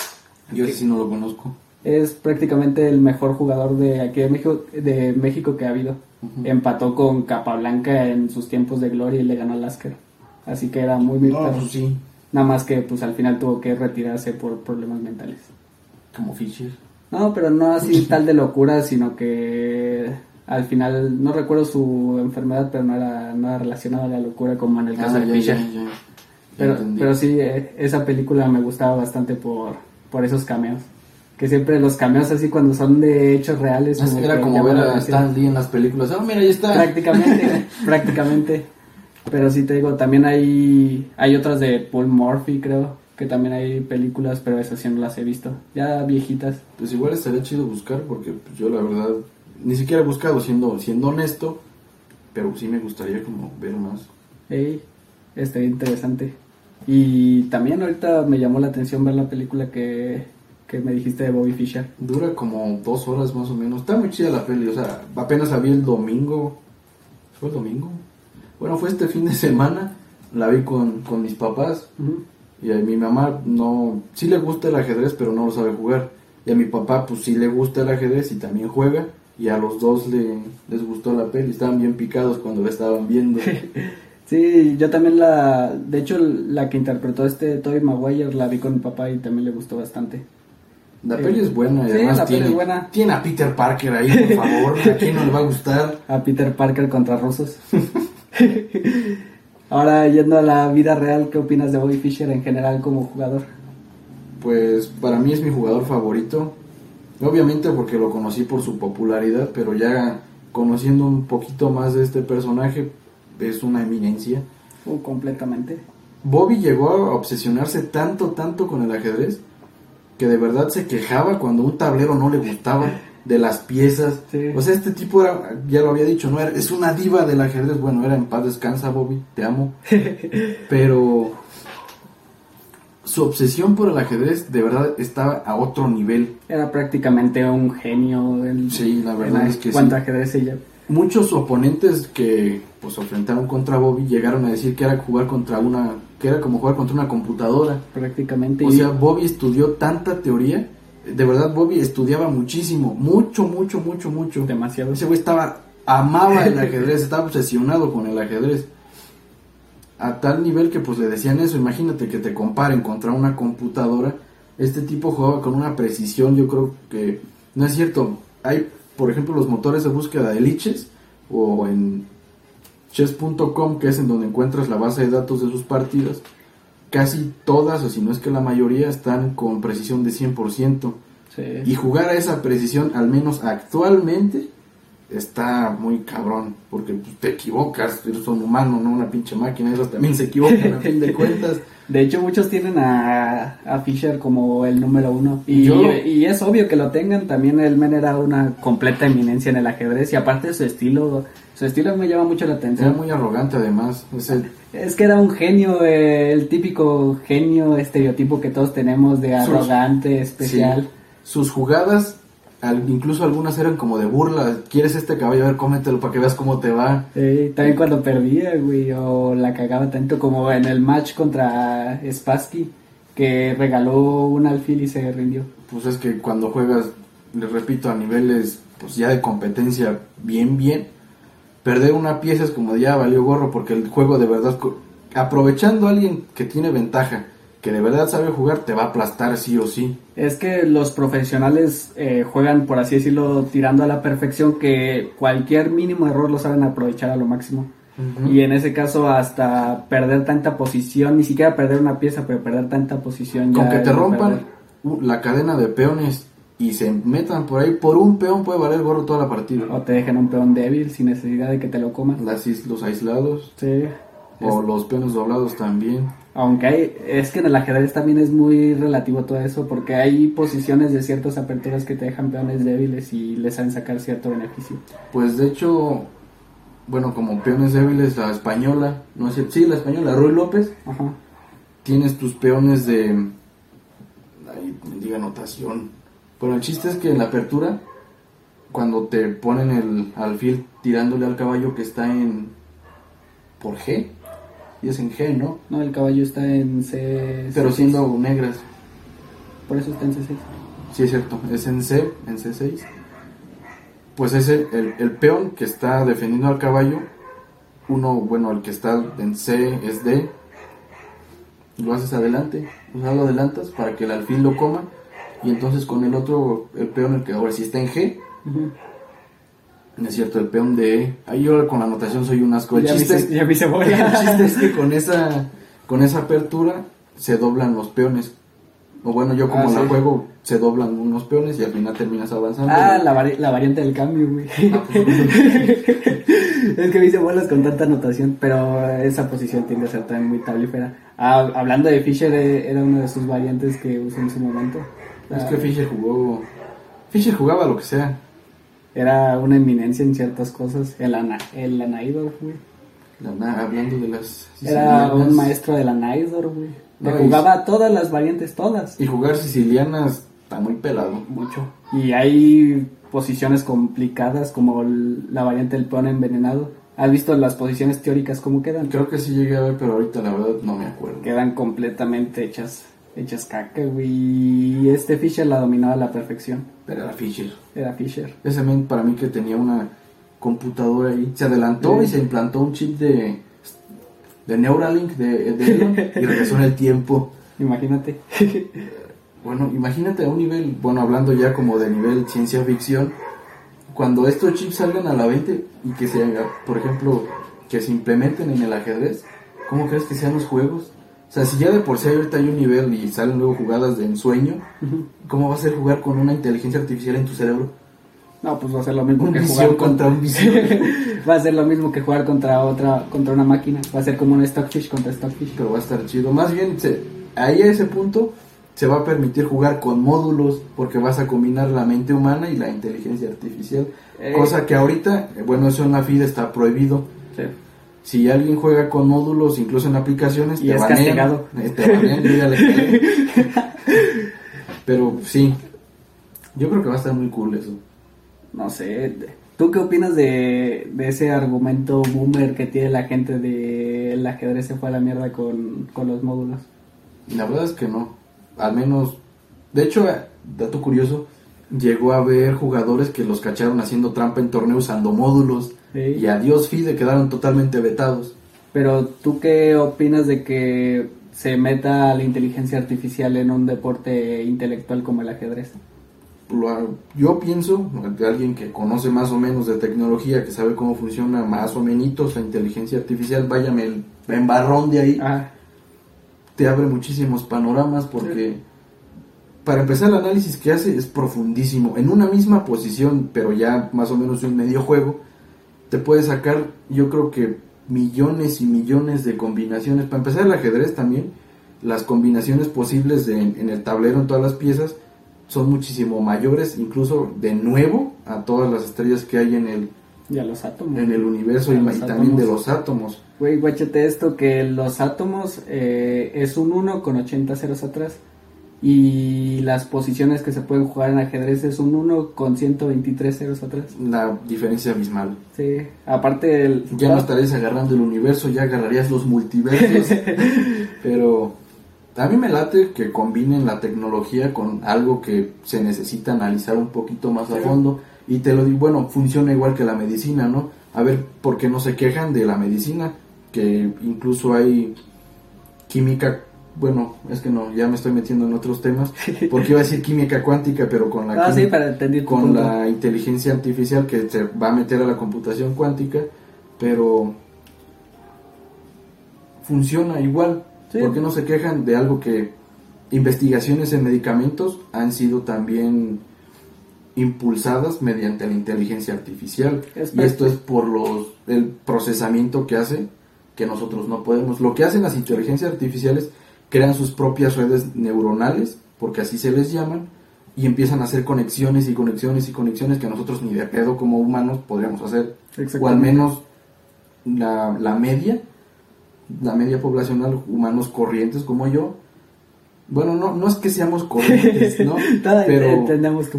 Yo ese sí no lo conozco. Es prácticamente el mejor jugador de aquí de México, de México que ha habido. Empató con Capablanca en sus tiempos de gloria y le ganó al Lasker. Así que era muy muy No, pues sí, Nada más que pues al final tuvo que retirarse por problemas mentales. como Fisher. No, pero no así tal de locura, sino que al final, no recuerdo su enfermedad, pero no era, no era relacionada a la locura como en el caso Ah, de ya, Fisher. ya, ya. Pero, pero sí, eh, esa película me gustaba bastante por, por esos cameos. Que siempre los cameos así cuando son de hechos reales. Ah, sí, era que como ver a. Stan Lee en las películas. Ah, mira, ahí está. Prácticamente, prácticamente. Pero sí te digo, también hay, hay otras de Paul Murphy, creo, que también hay películas, pero esas sí no las he visto. Ya viejitas. Pues igual estaría chido buscar porque yo la verdad ni siquiera he buscado siendo siendo honesto, pero sí me gustaría como ver más. Ey, estaría interesante. Y también ahorita me llamó la atención ver la película que, que me dijiste de Bobby Fischer. Dura como dos horas más o menos. Está muy chida la peli, o sea, apenas la vi el domingo. ¿Fue el domingo? Bueno, fue este fin de semana. La vi con, con mis papás. Y a mi mamá no, sí le gusta el ajedrez, pero no lo sabe jugar. Y a mi papá, pues sí le gusta el ajedrez y también juega. Y a los dos le, les gustó la peli. Estaban bien picados cuando la estaban viendo. Sí, yo también la, de hecho la que interpretó este Tobey Maguire la vi con mi papá y también le gustó bastante. La peli es buena y Sí, además la peli tiene, es buena. tiene a Peter Parker ahí, por favor. ¿A quién no le va a gustar? A Peter Parker contra rusos. Ahora yendo a la vida real, ¿qué opinas de Bobby Fischer en general como jugador? Pues para mí es mi jugador favorito. Obviamente porque lo conocí por su popularidad, pero ya conociendo un poquito más de este personaje, es una eminencia. Uh, completamente. Bobby llegó a obsesionarse tanto, tanto con el ajedrez, que de verdad se quejaba cuando un tablero no le gustaba de las piezas. Sí. O sea, este tipo era, ya lo había dicho, no era, es una diva del ajedrez. Bueno, era en paz descansa, Bobby, te amo. Pero su obsesión por el ajedrez de verdad estaba a otro nivel. Era prácticamente un genio en, Sí, la verdad en es que cuanto sí. ajedrez ella. Muchos oponentes que pues se enfrentaron contra Bobby llegaron a decir que era jugar contra una, que era como jugar contra una computadora. Prácticamente. O sea, Bobby estudió tanta teoría. De verdad, Bobby estudiaba muchísimo. Mucho, mucho, mucho, mucho. demasiado. Ese güey estaba, amaba el ajedrez, estaba obsesionado con el ajedrez. A tal nivel que pues le decían eso, imagínate que te comparen contra una computadora. Este tipo jugaba con una precisión, yo creo que no es cierto. Hay, por ejemplo, los motores de búsqueda de liches o en chess.com, que es en donde encuentras la base de datos de sus partidas. Casi todas, o si no es que la mayoría, están con precisión de 100%. Sí. Y jugar a esa precisión, al menos actualmente, está muy cabrón, porque pues, te equivocas, eres un humano, no una pinche máquina, esos también se equivocan a fin de cuentas. De hecho, muchos tienen a, a Fischer como el número uno. Y, Yo- y es obvio que lo tengan. También el men era una completa eminencia en el ajedrez. Y aparte su estilo, su estilo me llama mucho la Era atención. muy arrogante además, ese, Es que era un genio, eh, el típico genio estereotipo que todos tenemos de Sus- arrogante, especial. sí, sus jugadas, al- incluso algunas eran como de burla, quieres este caballo, a ver, cómetelo para que veas cómo te va. Sí, también cuando perdía, güey, o la cagaba tanto como en el match contra Spassky, que regaló un alfil y se rindió. Pues es que cuando juegas, les repito, a niveles pues ya de competencia bien, bien, perder una pieza es como de ya valió gorro porque el juego de verdad, aprovechando a alguien que tiene ventaja, que de verdad sabe jugar, te va a aplastar sí o sí. Es que los profesionales eh, juegan, por así decirlo, tirando a la perfección, que cualquier mínimo error lo saben aprovechar a lo máximo. Y en ese caso, hasta perder tanta posición, ni siquiera perder una pieza, pero perder tanta posición. Con ya que te rompan perder. la cadena de peones y se metan por ahí, por un peón puede valer gorro toda la partida. O te dejen un peón débil sin necesidad de que te lo coman. Las los aislados Sí. O los peones doblados también. Aunque hay, es que en el ajedrez también es muy relativo todo eso, porque hay posiciones de ciertas aperturas que te dejan peones débiles y les saben sacar cierto beneficio. Pues de hecho, bueno, como peones débiles, la española, no es cierto, sí, la española, Roy López, Ajá. tienes tus peones de. Ahí diga anotación. Bueno, el chiste es que en la apertura, cuando te ponen el alfil tirándole al caballo que está en. por G, y es en G, ¿no? No, el caballo está en C. Pero C6. siendo negras. Por eso está en C6. Sí, es cierto, es en C, en C6. Pues ese, el, el peón que está defendiendo al caballo, uno, bueno, el que está en C es D, lo haces adelante, o sea, lo adelantas para que el alfil lo coma, y entonces con el otro, el peón, el que ahora sí está en G. no es cierto, el peón de ahí yo con la anotación soy un asco. El Ya, chiste, ya el chiste es que con esa, con esa apertura se doblan los peones. O bueno, yo como Ah, la sí. juego, se doblan unos peones y al final terminas avanzando. Ah, la, vari- la variante del cambio, güey. Ah, pues, es que me hice bolas con tanta anotación, pero esa posición tiende a ser también muy tablífera. Ah, hablando de Fisher, eh, era uno de sus variantes que usó en su momento. Es que Fisher jugó. Fisher jugaba lo que sea. Era una eminencia en ciertas cosas. El, ana, el Anaidor, güey. La hablando de las. Era un maestro del Anaidor, güey. Le No, y- jugaba todas las variantes, todas. Y jugar sicilianas está muy pelado. Mucho. Y hay posiciones complicadas como el- la variante del peón envenenado. ¿Has visto las posiciones teóricas cómo quedan? Creo que sí llegué a ver, pero ahorita la verdad no me acuerdo. Quedan completamente hechas, hechas caca, güey. Y este Fisher la dominaba a la perfección. Pero era Fisher. Era Fisher. Ese men para mí que tenía una computadora ahí. Se adelantó Sí. y se implantó un chip de. de Neuralink de, de Elon y regresó en el tiempo. Imagínate. Bueno, imagínate a un nivel, bueno, hablando ya como de nivel ciencia ficción, cuando estos chips salgan a la venta y que se por ejemplo, que se implementen en el ajedrez, ¿cómo crees que sean los juegos? O sea, si ya de por sí ahorita hay un nivel y salen luego jugadas de ensueño, ¿cómo va a ser jugar con una inteligencia artificial en tu cerebro? No, pues va a ser lo mismo Un que jugar contra un visión. va a ser lo mismo que jugar contra otra, contra una máquina. Va a ser como un Stockfish contra Stockfish. Pero va a estar chido. Más bien, se- ahí a ese punto se va a permitir jugar con módulos porque vas a combinar la mente humana y la inteligencia artificial. Eh. Cosa que ahorita, eh, bueno, eso en la FIDE está prohibido. Sí. Si alguien juega con módulos, incluso en aplicaciones, Y te es banean. castigado. Eh, Te banean. Pero sí, yo creo que va a estar muy cool eso. No sé. ¿Tú qué opinas de, de ese argumento boomer que tiene la gente de el ajedrez se fue a la mierda con, con los módulos? La verdad es que no. Al menos, de hecho, dato curioso, llegó a haber jugadores que los cacharon haciendo trampa en torneo usando módulos. Sí. Y adiós FIDE quedaron totalmente vetados. Pero tú qué opinas de que se meta la inteligencia artificial en un deporte intelectual como el ajedrez? Yo pienso, de alguien que conoce más o menos de tecnología, que sabe cómo funciona más o menos la inteligencia artificial, váyame el embarrón de ahí, Ah, te abre muchísimos panoramas porque, para empezar, el análisis que hace es profundísimo. En una misma posición, pero ya más o menos un medio juego, te puede sacar, yo creo que millones y millones de combinaciones. Para empezar, el ajedrez también, las combinaciones posibles de- en el tablero, en todas las piezas, son muchísimo mayores, incluso de nuevo, a todas las estrellas que hay en el, y a los átomos. en el universo y, también de átomos. los átomos. Güey, guáchate esto, que los átomos eh, es un 1 con 80 ceros atrás. Y las posiciones que se pueden jugar en ajedrez es un 1 con 123 ceros atrás. La diferencia abismal. Sí, aparte el... Ya no estarías agarrando el universo, ya agarrarías los multiversos. Pero a mí me late que combinen la tecnología con algo que se necesita analizar un poquito más a fondo. Y te lo digo, bueno, funciona igual que la medicina, ¿no? A ver, ¿por qué no se quejan de la medicina? Que incluso hay química, bueno, es que no, ya me estoy metiendo en otros temas, porque iba a decir química cuántica, pero con la Ah, sí, química- para entender tu con punto. la inteligencia artificial que se va a meter a la computación cuántica, pero funciona igual. Sí. ¿Por qué no se quejan de algo que investigaciones en medicamentos han sido también impulsadas mediante la inteligencia artificial? Es y esto es por los el procesamiento que hace que nosotros no podemos. Lo que hacen las inteligencias artificiales crean sus propias redes neuronales, porque así se les llaman, y empiezan a hacer conexiones y conexiones y conexiones que nosotros ni de pedo como humanos podríamos hacer. O al menos la, la media, la media poblacional, humanos corrientes como yo. Bueno, no, no es que seamos corrientes, ¿no? Pero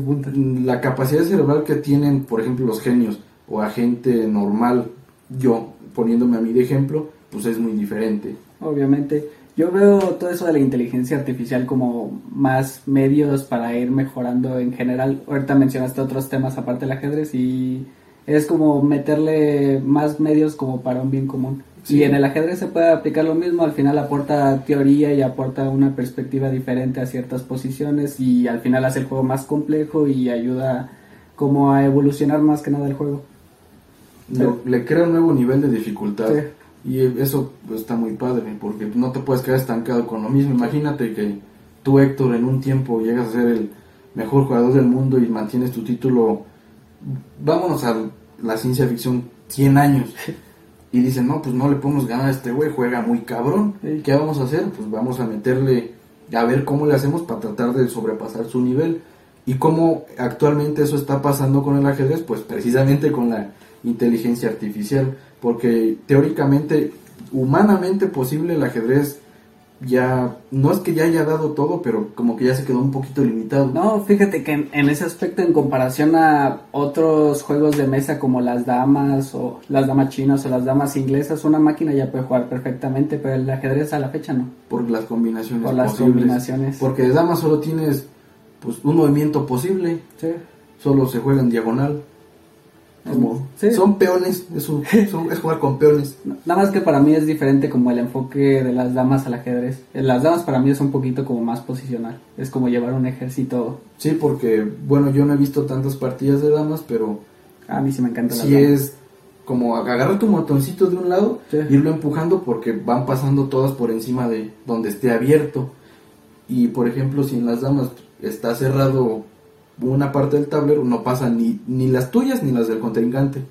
punto. la capacidad cerebral que tienen, por ejemplo, los genios o a gente normal, yo poniéndome a mí de ejemplo, pues es muy diferente. Obviamente. Yo veo todo eso de la inteligencia artificial como más medios para ir mejorando en general. Ahorita mencionaste otros temas aparte del ajedrez y es como meterle más medios como para un bien común. Sí. Y en el ajedrez se puede aplicar lo mismo, al final aporta teoría y aporta una perspectiva diferente a ciertas posiciones y al final hace el juego más complejo y ayuda como a evolucionar más que nada el juego. Lo- le crea un nuevo nivel de dificultad. Sí. Y eso pues, está muy padre, porque no te puedes quedar estancado con lo mismo. Imagínate que tú, Héctor, en un tiempo llegas a ser el mejor jugador del mundo y mantienes tu título. Vámonos a la ciencia ficción 100 años. Y dicen, no, pues no le podemos ganar a este güey, juega muy cabrón. ¿Qué vamos a hacer? Pues vamos a meterle, a ver cómo le hacemos para tratar de sobrepasar su nivel. Y cómo actualmente eso está pasando con el ajedrez, pues precisamente con la inteligencia artificial. Porque teóricamente, humanamente posible, el ajedrez ya, no es que ya haya dado todo, pero como que ya se quedó un poquito limitado. No, fíjate que en, en ese aspecto, en comparación a otros juegos de mesa como las damas o las damas chinas o las damas inglesas, una máquina ya puede jugar perfectamente, pero el ajedrez a la fecha no. por las combinaciones Por las posibles. combinaciones. Porque de dama solo tienes pues un movimiento posible, Sí. solo se juega en diagonal. Como Sí. son peones, es, un- son- es jugar con peones. Nada más que para mí es diferente como el enfoque de las damas al ajedrez. En Las damas para mí es un poquito como más posicional. Es como llevar un ejército. Sí, porque bueno, yo no he visto tantas partidas de damas, pero A mí sí me encanta las sí damas. es como agarrar tu botoncito de un lado, Sí. irlo empujando porque van pasando todas por encima de donde esté abierto. Y por ejemplo, si en las damas está cerrado una parte del tablero, no pasan ni, ni las tuyas ni las del contrincante.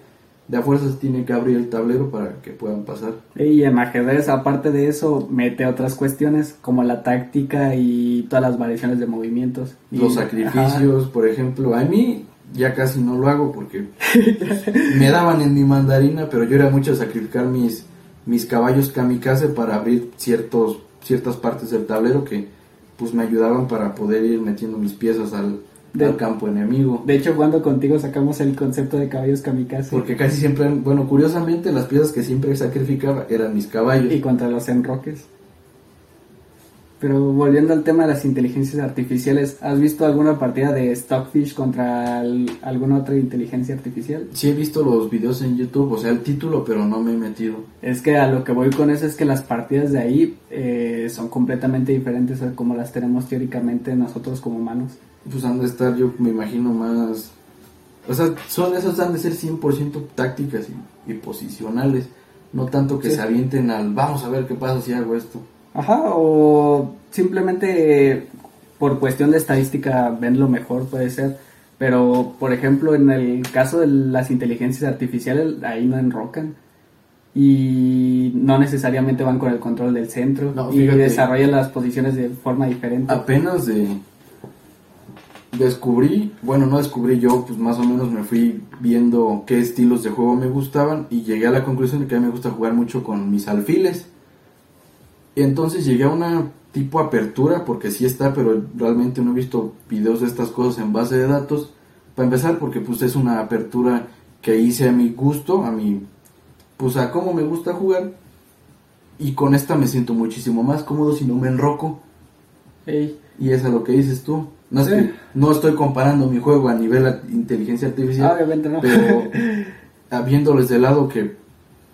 De a fuerzas tiene que abrir el tablero para que puedan pasar. Y en ajedrez, aparte de eso, mete otras cuestiones como la táctica y todas las variaciones de movimientos. Y- Los sacrificios, por ejemplo, a mí ya casi no lo hago porque me daban en mi mandarina, pero yo era mucho a sacrificar mis, mis caballos kamikaze para abrir ciertos, ciertas partes del tablero que pues me ayudaban para poder ir metiendo mis piezas al, De- al campo enemigo. De hecho, cuando contigo sacamos el concepto de caballos kamikaze. Porque casi siempre, bueno, curiosamente las piezas que siempre sacrificaba eran mis caballos. y contra los enroques. Pero volviendo al tema de las inteligencias artificiales, ¿has visto alguna partida de Stockfish contra al- alguna otra inteligencia artificial? Sí he visto los videos en YouTube, o sea, el título, pero no me he metido. Es que a lo que voy con eso es que las partidas de ahí eh, son completamente diferentes a como las tenemos teóricamente nosotros como humanos. Pues han de estar, yo me imagino, más... O sea, son esos han de ser 100% tácticas y, y posicionales. No tanto que Sí. se avienten al, vamos a ver qué pasa si hago esto. Ajá, o simplemente por cuestión de estadística ven lo mejor, puede ser. Pero, por ejemplo, en el caso de las inteligencias artificiales, ahí no enrocan. Y no necesariamente van con el control del centro. No, y desarrollan las posiciones de forma diferente. Apenas de... Descubrí, bueno, no descubrí yo, pues más o menos me fui viendo qué estilos de juego me gustaban y llegué a la conclusión de que a mí me gusta jugar mucho con mis alfiles. Entonces llegué a una tipo apertura, porque sí está, pero realmente no he visto videos de estas cosas en base de datos. Para empezar, porque pues es una apertura que hice a mi gusto, a mi, pues a cómo me gusta jugar. Y con esta me siento muchísimo más cómodo si no me enroco. Y es a lo que dices tú. No, es que no estoy comparando mi juego a nivel a- inteligencia artificial, obviamente no. pero ah, viéndoles del lado que,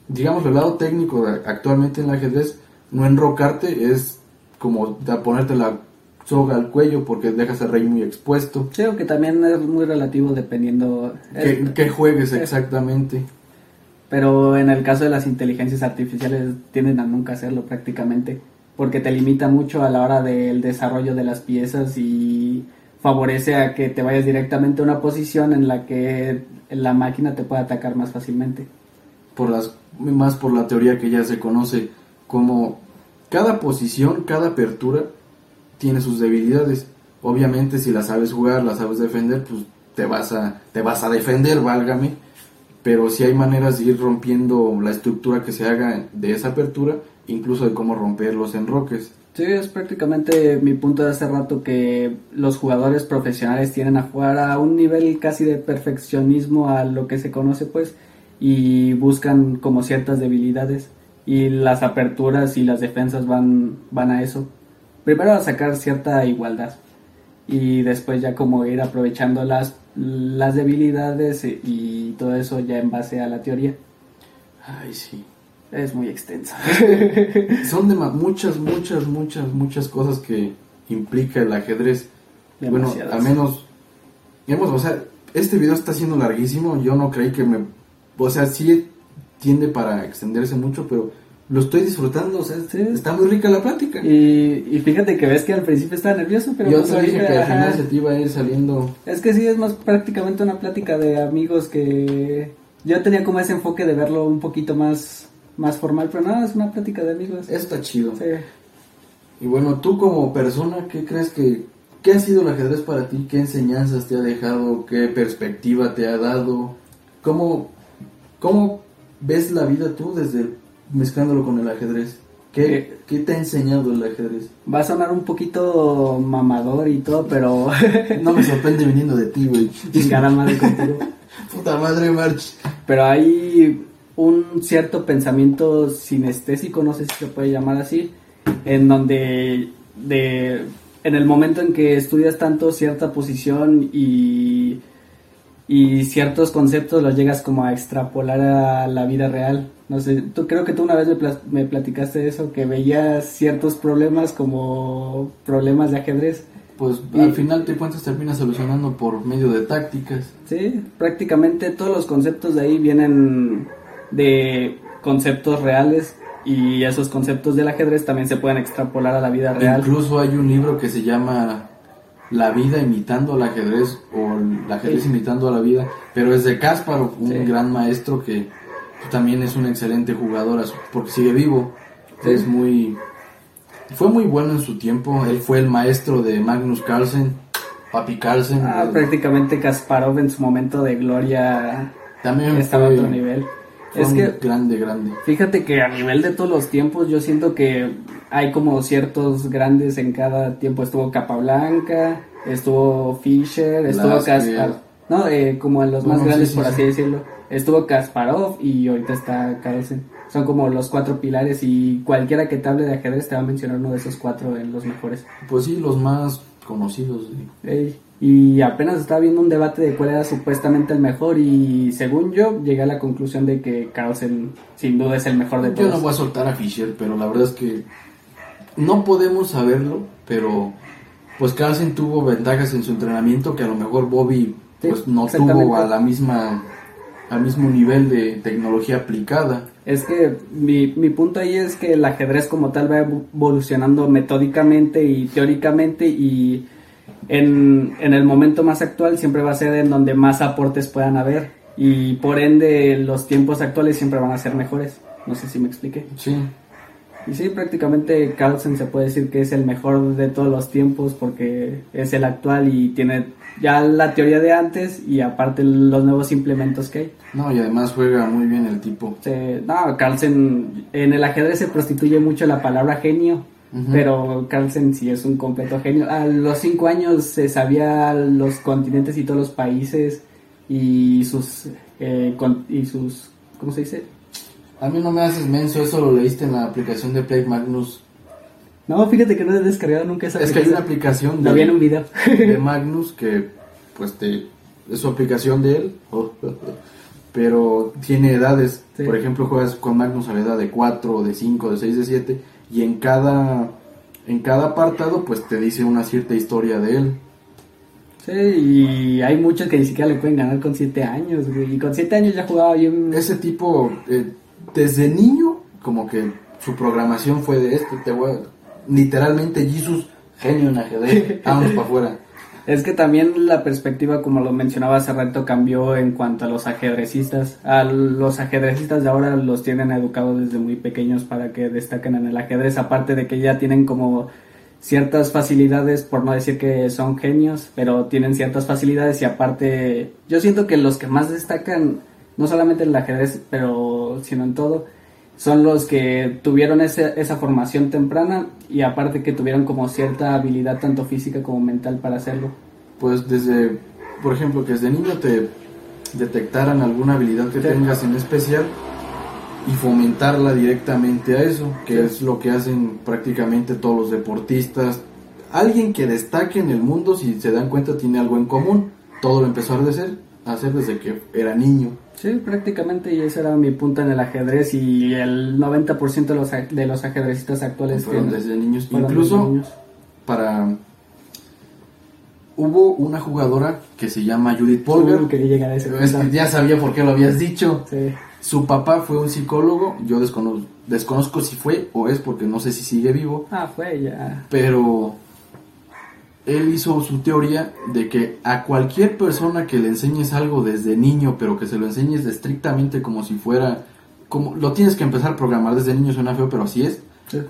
digamos, el lado técnico de- actualmente en el ajedrez, no enrocarte es como ponerte la soga al cuello porque dejas al rey muy expuesto. Creo que también es muy relativo dependiendo... Que, que juegues exactamente. Pero en el caso de las inteligencias artificiales tienden a nunca hacerlo prácticamente, porque te limita mucho a la hora del desarrollo de las piezas y favorece a que te vayas directamente a una posición en la que la máquina te pueda atacar más fácilmente. por las más por la teoría que ya se conoce como cada posición, cada apertura tiene sus debilidades. Obviamente si la sabes jugar, la sabes defender, pues te vas a te vas a defender, válgame. Pero si hay maneras de ir rompiendo la estructura que se haga de esa apertura, incluso de cómo romper los enroques. Sí, es prácticamente mi punto de hace rato que los jugadores profesionales tienen a jugar a un nivel casi de perfeccionismo a lo que se conoce pues y buscan como ciertas debilidades y las aperturas y las defensas van, van a eso. Primero a sacar cierta igualdad y después ya como ir aprovechando las, las debilidades y todo eso ya en base a la teoría. Ay, sí. Es muy extenso. Son de muchas, muchas, muchas, muchas cosas que implica el ajedrez. Bueno, Demasiadas. al menos, digamos, o sea, este video está siendo larguísimo, yo no creí que me, o sea, sí tiende para extenderse mucho, pero lo estoy disfrutando, o sea, Sí. está muy rica la plática. Y, y fíjate que ves que al principio estaba nervioso, pero yo pues te dije que al final se te iba a ir saliendo, Es que sí, es más prácticamente una plática de amigos que, yo tenía como ese enfoque de verlo un poquito más, más formal, pero nada, es una plática de amigos. Eso está chido. Sí. Y bueno, tú como persona, ¿qué crees que... ¿Qué ha sido el ajedrez para ti? ¿Qué enseñanzas te ha dejado? ¿Qué perspectiva te ha dado? ¿Cómo, cómo ves la vida tú desde mezclándolo con el ajedrez? ¿Qué, Eh. ¿Qué te ha enseñado el ajedrez? Va a sonar un poquito mamador y todo, pero No me sorprende viniendo de ti, güey. chingada madre contigo. Puta madre, March. Pero hay un cierto pensamiento sinestésico, no sé si se puede llamar así, en donde de, en el momento en que estudias tanto cierta posición y, y ciertos conceptos los llegas como a extrapolar a la vida real. No sé, tú creo que tú una vez me, pla- me platicaste eso, que veías ciertos problemas como problemas de ajedrez. Pues Y- al final te cuentas terminas solucionando por medio de tácticas. Sí, prácticamente todos los conceptos de ahí vienen de conceptos reales y esos conceptos del ajedrez también se pueden extrapolar a la vida real. Incluso hay un libro que se llama La vida imitando al ajedrez o El ajedrez Sí. imitando a la vida, pero es de Kasparov, un Sí. gran maestro que también es un excelente jugador porque sigue vivo. Sí. Es muy fue muy bueno en su tiempo, él fue el maestro de Magnus Carlsen, Papi Carlsen. Ah, prácticamente Kasparov en su momento de gloria también estaba a otro nivel. Fue Es que grande, grande. Fíjate que a nivel de todos los tiempos, yo siento que hay como ciertos grandes en cada tiempo. Estuvo Capablanca, estuvo Fischer, estuvo Lasky. Kasparov. No, eh, como en los más Bueno, sí, grandes, sí, por sí. así decirlo. Estuvo Kasparov y ahorita está Carlsen. Son como los cuatro pilares y cualquiera que te hable de ajedrez te va a mencionar uno de esos cuatro en los mejores. Pues sí, los más conocidos. sí. Ey, Y apenas estaba viendo un debate de cuál era supuestamente el mejor y según yo llegué a la conclusión de que Carlsen sin duda es el mejor de Yo todos. no voy a soltar a Fischer, pero la verdad es que no podemos saberlo, pero pues Carlsen tuvo ventajas en su entrenamiento que a lo mejor Bobby Sí, pues no tuvo a la misma al mismo nivel de tecnología aplicada. Es que mi, mi punto ahí es que el ajedrez como tal va evolucionando metódicamente y teóricamente y en, en el momento más actual siempre va a ser en donde más aportes puedan haber y por ende los tiempos actuales siempre van a ser mejores. No sé si me expliqué. Sí, Y sí, prácticamente Carlsen se puede decir que es el mejor de todos los tiempos porque es el actual y tiene ya la teoría de antes y aparte los nuevos implementos que hay. no, y además juega muy bien el tipo. Se- no, Carlsen, en el ajedrez se prostituye mucho la palabra genio, Pero Carlsen sí es un completo genio. A los cinco años se sabía los continentes y todos los países y sus, eh, con- y sus, ¿cómo se dice? A mí no me haces menso, eso lo leíste en la aplicación de Play Magnus. No, fíjate que no he descargado nunca esa Es que hay una aplicación. aplicación en un de, video. de Magnus que pues te, es su aplicación de él, pero tiene edades. Sí. Por ejemplo, juegas con Magnus a la edad de 4, de 5, de 6, de 7 y en cada en cada apartado pues te dice una cierta historia de él. Sí, y hay muchos que ni siquiera le pueden ganar con siete años, güey. Y con siete años ya jugaba bien. Ese tipo eh, desde niño como que su programación fue de este, te voy a- literalmente Jesus genio en ajedrez, vamos para afuera. Es que también la perspectiva, como lo mencionaba hace rato, cambió en cuanto a los ajedrecistas. A los ajedrecistas de ahora los tienen educados desde muy pequeños para que destaquen en el ajedrez, aparte de que ya tienen como ciertas facilidades, por no decir que son genios, pero tienen ciertas facilidades y aparte yo siento que los que más destacan, no solamente en el ajedrez, pero sino en todo, son los que tuvieron ese- esa formación temprana y aparte que tuvieron como cierta habilidad tanto física como mental para hacerlo. pues desde, por ejemplo, que desde niño te detectaran alguna habilidad que Sí. tengas en especial y fomentarla directamente a eso, que Sí. es lo que hacen prácticamente todos los deportistas. Alguien que destaque en el mundo, si se dan cuenta, tiene algo en común. Todo lo empezó a hacer, a hacer desde que era niño. Sí, prácticamente y ese era mi punto en el ajedrez y el 90% de los, de los ajedrecistas actuales Fueron tienen- desde niños. fueron Incluso desde niños. para... Hubo una jugadora que se llama Judith Polgar. Quería llegar a ese Es que punto. ya sabía por qué lo habías dicho. Sí. Su papá fue un psicólogo, yo desconozco, desconozco si fue o es porque no sé si sigue vivo, Ah, fue ya. pero él hizo su teoría de que a cualquier persona que le enseñes algo desde niño, pero que se lo enseñes estrictamente como si fuera, como lo tienes que empezar a programar desde niño, suena feo, pero así es, Sí.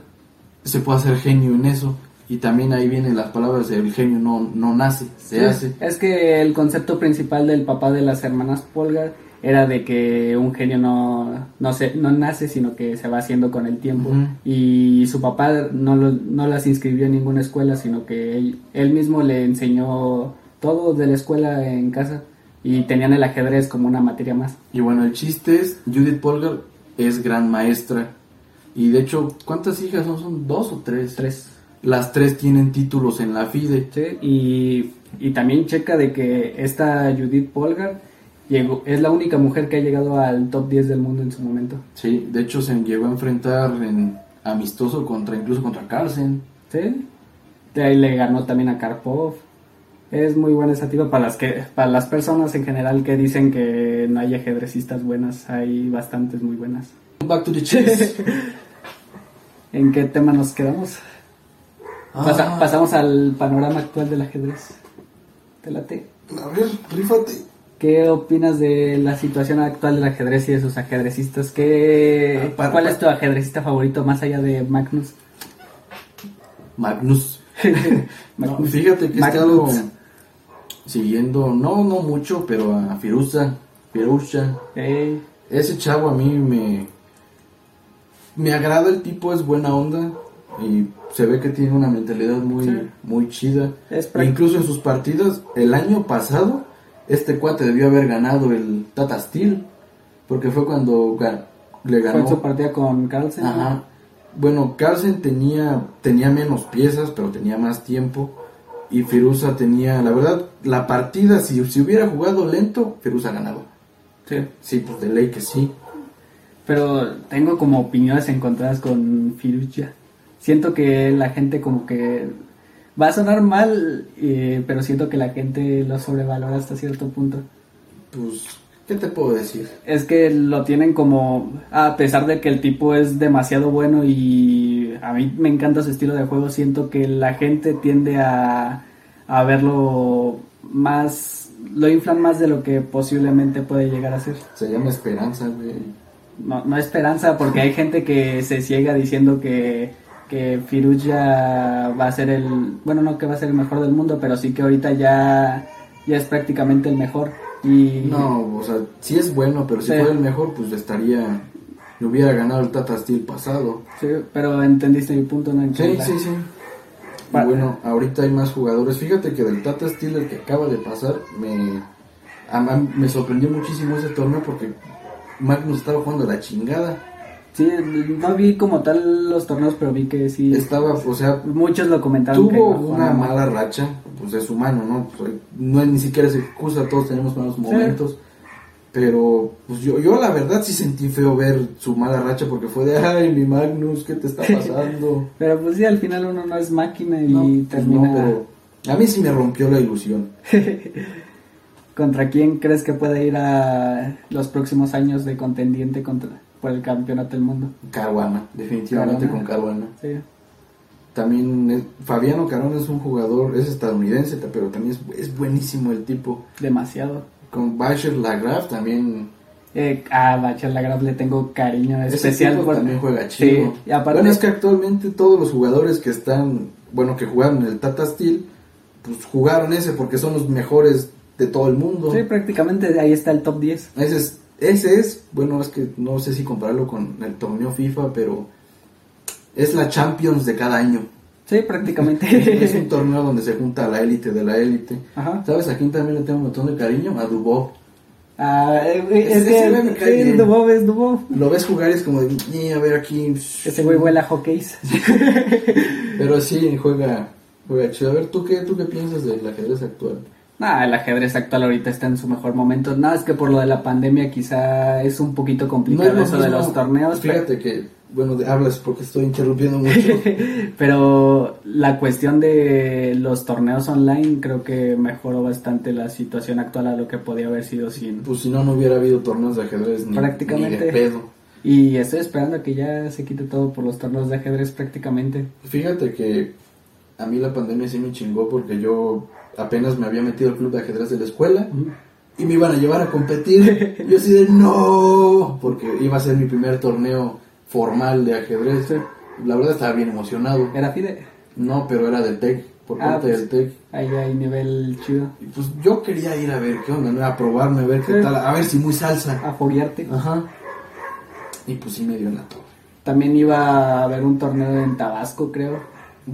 se puede hacer genio en eso. Y también ahí vienen las palabras, el genio no, no nace, se Sí, hace. Es que el concepto principal del papá de las hermanas Polgar era de que un genio no, no, se, no nace, sino que se va haciendo con el tiempo. Ujú. Y su papá no, lo- no las inscribió en ninguna escuela, sino que él, él mismo le enseñó todo de la escuela en casa. Y tenían el ajedrez como una materia más. Y bueno, el chiste es, Judith Polgar es gran maestra. Y de hecho, ¿cuántas hijas son? ¿Son dos o tres? Tres. Las tres tienen títulos en la FIDE. Sí, y, y también checa de que esta Judith Polgar llegó, es la única mujer que ha llegado al top 10 del mundo en su momento. Sí, de hecho se llegó a enfrentar en amistoso contra, incluso contra Carlsen. Sí. De ahí le ganó también a Karpov. Es muy buena esa tipa para las que para las personas en general que dicen que no hay ajedrecistas buenas, hay bastantes muy buenas. Back to the chess. ¿En qué tema nos quedamos? Pasa- Ah, pasamos al panorama actual del ajedrez. ¿Te late? A ver, rífate. ¿Qué opinas de la situación actual del ajedrez y de sus ajedrecistas? ¿Qué, Ah, para- ¿Cuál para- es tu ajedrecista favorito más allá de Magnus? Magnus. No, fíjate que he estado siguiendo, no, no mucho, pero a Firuza. Firuzha. Ey, Ese chavo a mí me, me agrada, el tipo es buena onda y se ve que tiene una mentalidad muy, Sí. muy chida. Es E incluso en sus partidas, el año pasado, este cuate debió haber ganado el Tata Steel, porque fue cuando le fue ganó. su partida con Carlsen. ¿no? Ajá. Bueno, Carlsen tenía, tenía menos piezas, pero tenía más tiempo. Y Firuza tenía, la verdad, la partida, si, si hubiera jugado lento, Firuza ganaba. Sí. Sí, pues de ley que sí. Pero tengo como opiniones encontradas con Firucha. Siento que la gente como que va a sonar mal, eh, pero siento que la gente lo sobrevalora hasta cierto punto. Pues, ¿qué te puedo decir? Es que lo tienen como, a pesar de que el tipo es demasiado bueno y a mí me encanta su estilo de juego, siento que la gente tiende a, a verlo más, lo inflan más de lo que posiblemente puede llegar a ser. Se llama Esperanza, güey. No, no esperanza, porque hay gente que se ciega diciendo que, que Firuja va a ser el, bueno, no que va a ser el mejor del mundo, pero sí que ahorita ya, ya es prácticamente el mejor. Y No, o sea, sí es bueno, pero si Sí. fuera el mejor, pues estaría, le hubiera ganado el Tata Steel pasado. Sí, pero entendiste mi punto, ¿no? Sí, sí, sí. Pa- bueno, ahorita hay más jugadores. Fíjate que del Tata Steel, el que acaba de pasar, me, a- me sorprendió muchísimo ese torneo porque Magnus estaba jugando la chingada. Sí, no vi como tal los torneos, pero vi que sí. Estaba, o sea, Muchos lo comentaron. tuvo una mal. mala racha, pues es humano, ¿no? Pues, no es ni siquiera se excusa, todos tenemos malos momentos. Pero, pues yo, yo la verdad sí sentí feo ver su mala racha porque fue de, ay, mi Magnus, ¿qué te está pasando? Pero pues sí, al final uno no es máquina y No, pues termina. no, pero a mí sí me rompió la ilusión. ¿Contra quién crees que puede ir a los próximos años de contendiente contra, por el campeonato del mundo? Caruana, definitivamente Caruana. con Caruana. Sí. También es- Fabiano Caruana es un jugador, es estadounidense, pero también es, es buenísimo el tipo. Demasiado. Con Basher Lagrave también. Eh, a Bachar Lagrave le tengo cariño Ese especial tipo por también juega chido. aparte Bueno, es que actualmente todos los jugadores que están, bueno, que jugaron en el Tata Steel, pues jugaron ese porque son los mejores de todo el mundo. Sí, prácticamente ahí está el top 10. Ese es, ese es, bueno, es que no sé si compararlo con el torneo FIFA, pero es la Champions de cada año. Sí, es un prácticamente. torneo donde se junta la élite de la élite. Ajá. ¿Sabes a quién también le tengo un montón de cariño? A Dubov. Ah, eh, güey, es Ese que bien. Dubov es Dubov. Lo ves jugar y es como de, "Eh, a ver aquí. Ese güey vuela hockeys. Pero sí, juega, juega chido. A ver, ¿tú qué, ¿tú qué piensas del ajedrez actual? Nah, el ajedrez actual ahorita está en su mejor momento. Nada, es que por lo de la pandemia quizá es un poquito complicado eso de los torneos. pero- Fíjate que, bueno, hablas porque estoy interrumpiendo mucho. Pero la cuestión de los torneos online creo que mejoró bastante la situación actual a lo que podía haber sido sin... pues si no, no hubiera habido torneos de ajedrez ni, Prácticamente. ni de pedo. Y estoy esperando a que ya se quite todo por los torneos de ajedrez prácticamente. Fíjate que a mí la pandemia sí me chingó porque yo apenas me había metido al club de ajedrez de la escuela y me iban a llevar a competir. yo así de no, porque iba a ser mi primer torneo formal de ajedrez. La verdad estaba bien emocionado. ¿Era FIDE? No, pero era del TEC, por Ah, parte pues, del TEC. Ahí hay nivel chido. Y pues yo quería ir a ver qué onda, ¿no? a probarme, a ver qué tal, a ver si muy salsa. A foguearte. Ajá. Y pues sí me dio en la torre. También iba a haber un torneo en Tabasco, creo.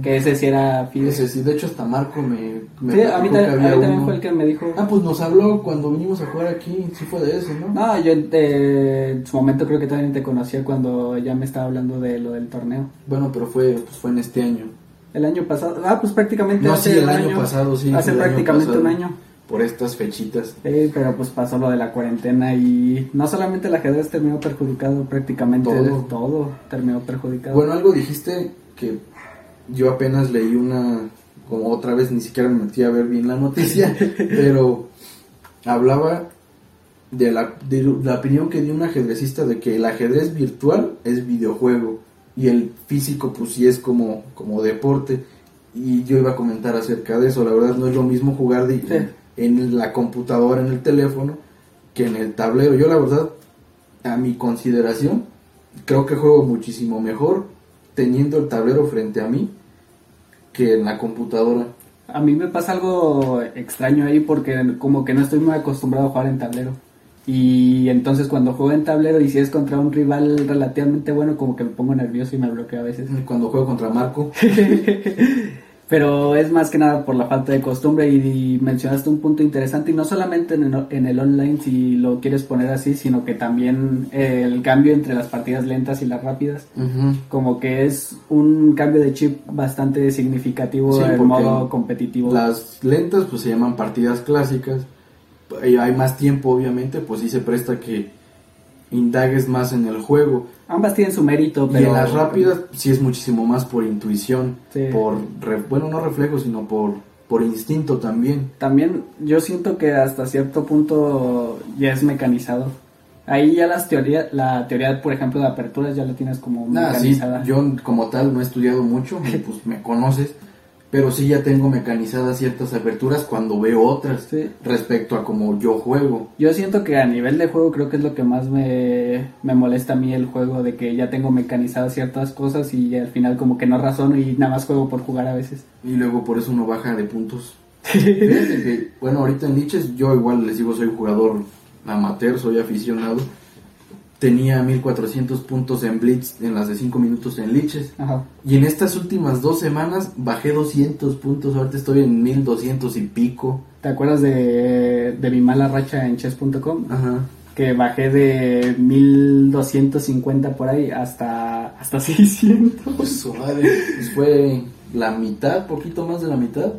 Que ese sí era FIDE. Ese sí, de hecho hasta Marco me, me Sí, a mí, platicó ta- que a mí también fue el que me dijo. Ah, pues nos habló cuando vinimos a jugar aquí, sí fue de ese, ¿no? No, yo eh, en su momento creo que también te conocía cuando ya me estaba hablando de lo del torneo. Bueno, pero fue, pues fue en este año. El año pasado, ah, pues prácticamente No, hace sí, el un año pasado, sí, Hace el año prácticamente pasado. un año. Por estas fechitas. Sí, pero pues pasó lo de la cuarentena y no solamente el ajedrez terminó perjudicado, prácticamente Todo. todo, terminó perjudicado. Bueno, algo dijiste que yo apenas leí una, como otra vez ni siquiera me metí a ver bien la noticia, pero hablaba de la, de la opinión que dio un ajedrecista de que el ajedrez virtual es videojuego y el físico pues sí es como, como deporte. Y yo iba a comentar acerca de eso, la verdad no es lo mismo jugar de- Sí. en la computadora, en el teléfono, que en el tablero. Yo la verdad, a mi consideración, creo que juego muchísimo mejor teniendo el tablero frente a mí que en la computadora. A mí me pasa algo extraño ahí porque como que no estoy muy acostumbrado a jugar en tablero. Y entonces cuando juego en tablero y si es contra un rival relativamente bueno, como que me pongo nervioso y me bloqueo a veces. Cuando juego contra Marco, Pero es más que nada por la falta de costumbre y, y mencionaste un punto interesante y no solamente en el, en el online si lo quieres poner así, sino que también eh, el cambio entre las partidas lentas y las rápidas. Como que es un cambio de chip bastante significativo Sí, en modo competitivo. las lentas pues se llaman partidas clásicas. Hay más tiempo obviamente, pues sí se presta que indagues más en el juego. Ambas tienen su mérito, Y pero... en las rápidas sí es muchísimo más por intuición, Sí. por, re- bueno, no reflejo, sino por, por instinto también. También yo siento que hasta cierto punto ya es mecanizado. Ahí ya las teorías, la teoría, por ejemplo, de aperturas ya la tienes como sí, mecanizada. yo como tal no he estudiado mucho, y, pues me conoces, pero sí ya tengo mecanizadas ciertas aperturas cuando veo otras Sí. respecto a como yo juego. Yo siento que a nivel de juego creo que es lo que más me, me molesta a mí el juego, de que ya tengo mecanizadas ciertas cosas y al final como que no razono y nada más juego por jugar a veces. Y luego por eso uno baja de puntos. Que, bueno, ahorita en Liches, yo igual les digo, soy jugador amateur, soy aficionado. Tenía 1400 puntos en Blitz en las de 5 minutos en Liches. Ajá. Y en estas últimas dos semanas bajé 200 puntos, ahorita estoy en 1200 y pico. ¿Te acuerdas de, de mi mala racha en chess.com? Ajá. Que bajé de 1250 por ahí hasta, hasta 600. Pues su madre, pues fue la mitad, poquito más de la mitad.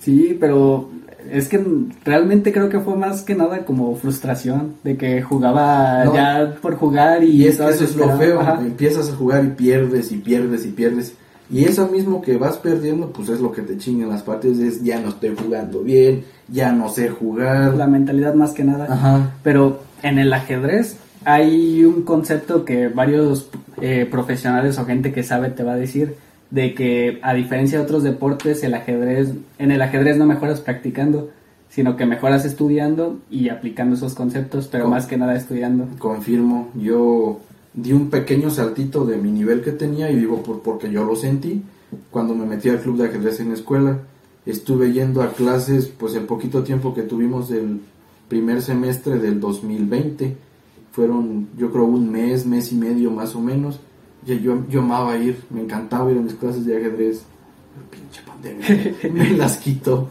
Sí, pero es que realmente creo que fue más que nada como frustración de que jugaba No. ya por jugar y, Y es que estaba eso es lo feo, Ajá. empiezas a jugar y pierdes y pierdes y pierdes. Y eso mismo que vas perdiendo, pues es lo que te chinga en las partidas, es ya no estoy jugando bien, ya no sé jugar. La mentalidad más que nada. Ajá. Pero en el ajedrez hay un concepto que varios eh, profesionales o gente que sabe te va a decir de que a diferencia de otros deportes el ajedrez en el ajedrez no mejoras practicando sino que mejoras estudiando y aplicando esos conceptos pero más que nada estudiando Confirmo, yo di un pequeño saltito de mi nivel que tenía y digo por, porque yo lo sentí cuando me metí al club de ajedrez en la escuela. Estuve yendo a clases pues el poquito tiempo que tuvimos del primer semestre del 2020. Fueron yo creo un mes, mes y medio más o menos. Y yo, yo amaba ir, me encantaba ir a mis clases de ajedrez. Pero pinche pandemia me las quitó.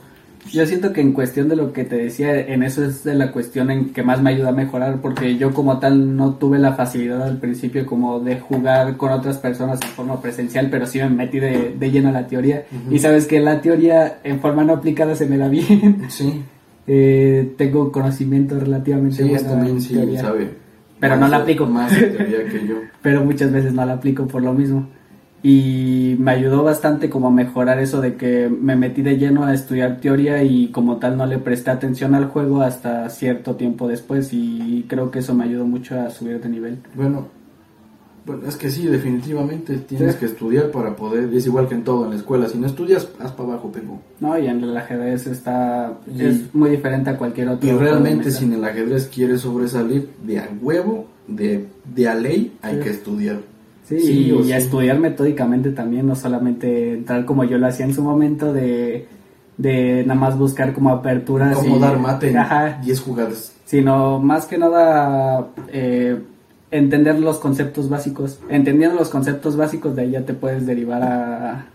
Yo siento que en cuestión de lo que te decía, en eso es de la cuestión en que más me ayuda a mejorar, porque yo como tal no tuve la facilidad al principio como de jugar con otras personas en forma presencial, pero sí me metí de, de lleno a la teoría. Y sabes que la teoría en forma no aplicada se me da bien. Sí, Eh, tengo conocimiento relativamente sí, bueno también sí, sabe. Pero más no la de- aplico. Más de teoría que yo. pero muchas veces no la aplico por lo mismo. Y me ayudó bastante como a mejorar eso de que me metí de lleno a estudiar teoría y como tal no le presté atención al juego hasta cierto tiempo después y creo que eso me ayudó mucho a subir de nivel. Bueno, Bueno, es que sí, definitivamente tienes Sí. que estudiar para poder, es igual que en todo en la escuela, si no estudias, haz para abajo, pengo. No, y en el ajedrez está Y- es muy diferente a cualquier otro. Y realmente si en el ajedrez quieres sobresalir, de a huevo, de, de a ley, hay que estudiar. Sí, Sí, y, a estudiar metódicamente también, no solamente entrar como yo lo hacía en su momento de, de nada más buscar como aperturas. Como y- dar mate en Ajá, 10 jugadas. sino más que nada eh, entender los conceptos básicos. Entendiendo los conceptos básicos, de ahí ya te puedes derivar a,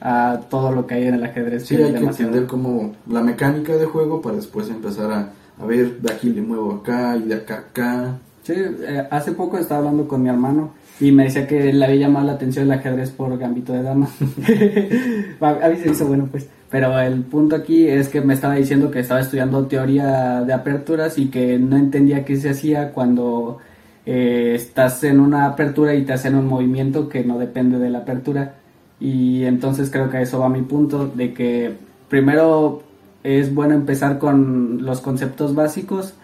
a todo lo que hay en el ajedrez. Sí, hay que entender como la mecánica de juego para después empezar a, a ver, de aquí le muevo acá y de acá acá. Sí, eh, hace poco estaba hablando con mi hermano y me decía que le había llamado la atención el ajedrez por gambito de dama. a, mí se hizo bueno, pues. Pero el punto aquí es que me estaba diciendo que estaba estudiando teoría de aperturas y que no entendía qué se hacía cuando eh, estás en una apertura y te hacen un movimiento que no depende de la apertura. Y entonces creo que a eso va mi punto, de que primero es bueno empezar con los conceptos básicos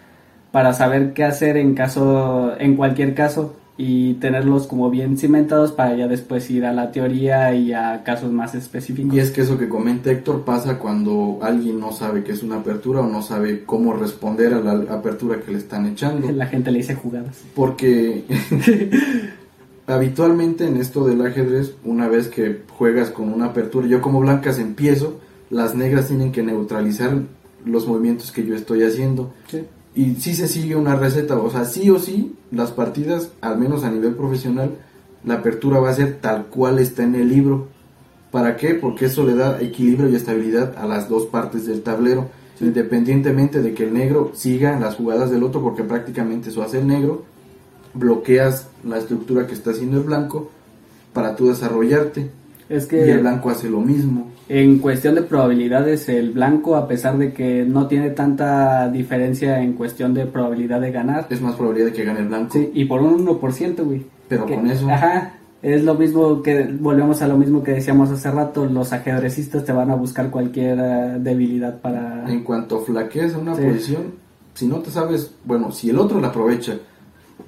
para saber qué hacer en caso en cualquier caso y tenerlos como bien cimentados para ya después ir a la teoría y a casos más específicos. Y es que eso que comenta Héctor pasa cuando alguien no sabe qué es una apertura o no sabe cómo responder a la apertura que le están echando. La gente le dice jugadas. Porque habitualmente en esto del ajedrez, una vez que juegas con una apertura, yo como blancas empiezo, las negras tienen que neutralizar los movimientos que yo estoy haciendo. Sí. Y si se sigue una receta, o sea, sí o sí, las partidas, al menos a nivel profesional, la apertura va a ser tal cual está en el libro. ¿Para qué? Porque eso le da equilibrio y estabilidad a las dos partes del tablero, Sí. independientemente de que el negro siga las jugadas del otro, porque prácticamente eso hace el negro, bloqueas la estructura que está haciendo el blanco para tú desarrollarte, Es y el que blanco hace lo mismo. en cuestión de probabilidades el blanco, a pesar de que no tiene tanta diferencia en cuestión de probabilidad de ganar, Es más probabilidad de que gane el blanco. sí, y por un 1%, güey. Pero Que- con eso- Ajá, es lo mismo que, volvemos a lo mismo que decíamos hace rato, los ajedrecistas te van a buscar cualquier eh, debilidad para... En cuanto flaquees en una Sí. posición, si no te sabes, bueno, si el otro la aprovecha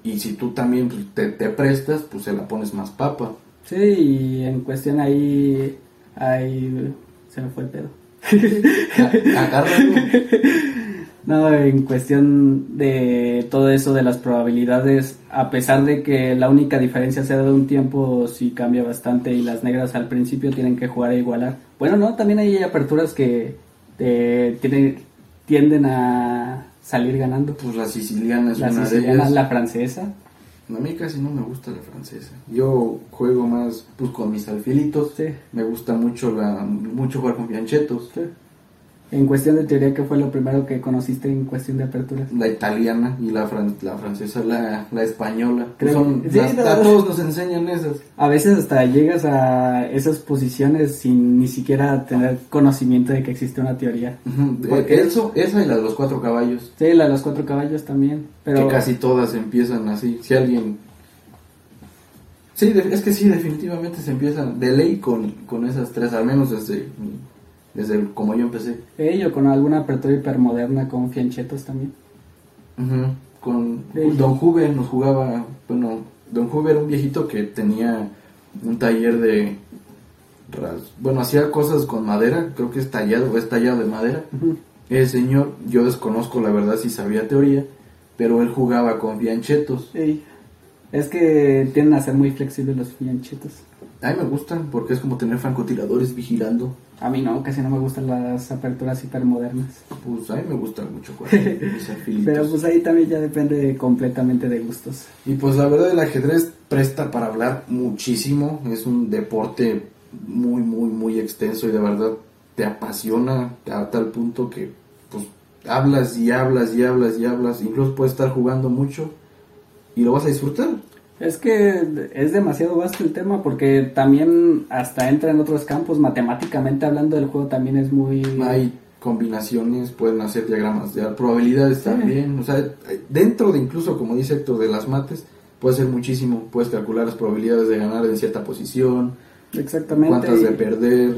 y si tú también pues, te, te prestas, pues se la pones más papa. Sí, y en cuestión ahí, ahí se me fue el pedo. Agárralo. No, en cuestión de todo eso de las probabilidades, a pesar de que la única diferencia sea de un tiempo, sí cambia bastante y las negras al principio tienen que jugar a igualar. Bueno, no, también hay aperturas que eh, tienen, tienden a salir ganando. Pues la siciliana es La una de ellas. la francesa. A mí casi no me gusta la francesa. Yo juego más pues con mis alfilitos. Sí. Me gusta mucho la mucho jugar con fianchetos. Sí. En cuestión de teoría, ¿qué fue lo primero que conociste en cuestión de aperturas? La italiana y la, fran- la francesa, la, la española. Pues Creo- son, sí, las- no. a todos nos enseñan esas. A veces hasta llegas a esas posiciones sin ni siquiera tener conocimiento de que existe una teoría. Porque- Eso, esa y la de los cuatro caballos. Sí, la de los cuatro caballos también. Pero que casi todas empiezan así. Si alguien. Sí, es que sí, definitivamente se empiezan de ley con, con esas tres, al menos desde, desde el- como yo empecé. ello con alguna apertura hipermoderna con fianchetos también. Ujú, Con. Don Juve nos jugaba. Bueno, Don Juve era un viejito que tenía un taller de. Bueno, hacía cosas con madera, creo que es tallado o es tallado de madera. Ujú. El señor, yo desconozco la verdad si sabía teoría, pero él jugaba con fianchetos. Es que tienden a ser muy flexibles los fianchetos. A mí me gustan porque es como tener francotiradores vigilando. A mí no, casi no me gustan las aperturas hipermodernas. Pues a mí me gusta mucho. Pero pues ahí también ya depende completamente de gustos. Y pues la verdad el ajedrez presta para hablar muchísimo. Es un deporte muy, muy, muy extenso y de verdad te apasiona a tal punto que pues hablas y hablas y hablas y hablas. Incluso puedes estar jugando mucho y lo vas a disfrutar. Es que es demasiado vasto el tema porque también hasta entra en otros campos. Matemáticamente hablando del juego también es muy... Hay combinaciones, pueden hacer diagramas de probabilidades Sí. también. O sea, dentro de incluso, como dice Héctor, de las mates, puede ser muchísimo. Puedes calcular las probabilidades de ganar en cierta posición, Exactamente. cuántas de perder.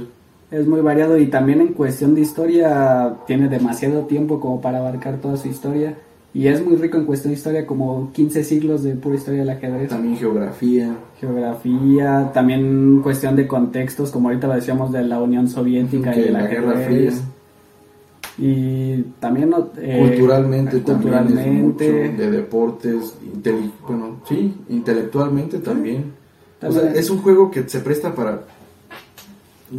Es muy variado y también en cuestión de historia tiene demasiado tiempo como para abarcar toda su historia. Y es muy rico en cuestión de historia, como 15 siglos de pura historia del ajedrez. También geografía. Geografía, también cuestión de contextos, como ahorita lo decíamos de la Unión Soviética Que y de la Guerra Fría. Y también eh, culturalmente, también es culturalmente, mucho de deportes, bueno, sí, intelectualmente también. O sea, También. es un juego que se presta para,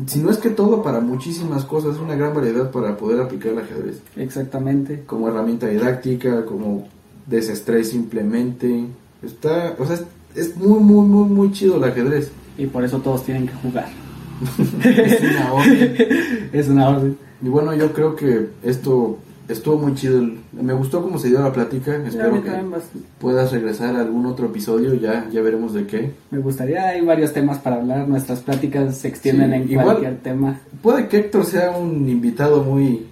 si no es que todo, para muchísimas cosas, una gran variedad para poder aplicar el ajedrez. exactamente. Como herramienta didáctica, como desestrés simplemente. Está, o sea, es, es muy, muy, muy, muy chido el ajedrez. Y por eso todos tienen que jugar. Es una orden. es una orden. Y bueno, yo creo que esto estuvo muy chido. Me gustó cómo se dio la plática. Espero que puedas regresar a algún otro episodio. Ya, ya veremos de qué. Me gustaría, hay varios temas para hablar, nuestras pláticas se extienden Sí, en igual- cualquier tema. Puede que Héctor sea un invitado muy,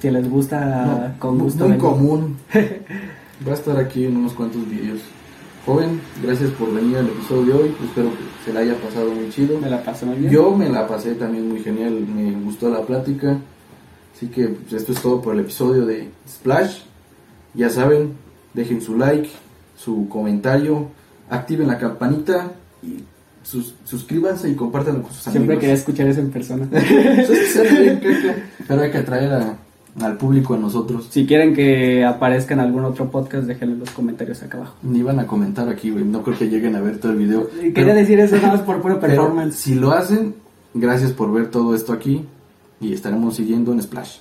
Si les gusta, no, con gusto. muy vengo. común. Va a estar aquí en unos cuantos vídeos. Joven, gracias por venir al episodio de hoy. Espero que se la haya pasado muy chido. Me la pasé muy bien. Yo me la pasé también muy genial, me gustó la plática. Así que pues, esto es todo por el episodio de Splash. Ya saben, dejen su like, su comentario, activen la campanita y sus- suscríbanse y compártanlo con sus Siempre quería amigos. escuchar eso en persona. Pero hay que atraer a- al público a nosotros. si quieren que aparezca en algún otro podcast, déjenlo en los comentarios acá abajo. Ni van a comentar aquí, güey. No creo que lleguen a ver todo el video. Quería Pero- decir eso nada más por pura performance. si lo hacen, gracias por ver todo esto aquí. Y estaremos siguiendo en Splash.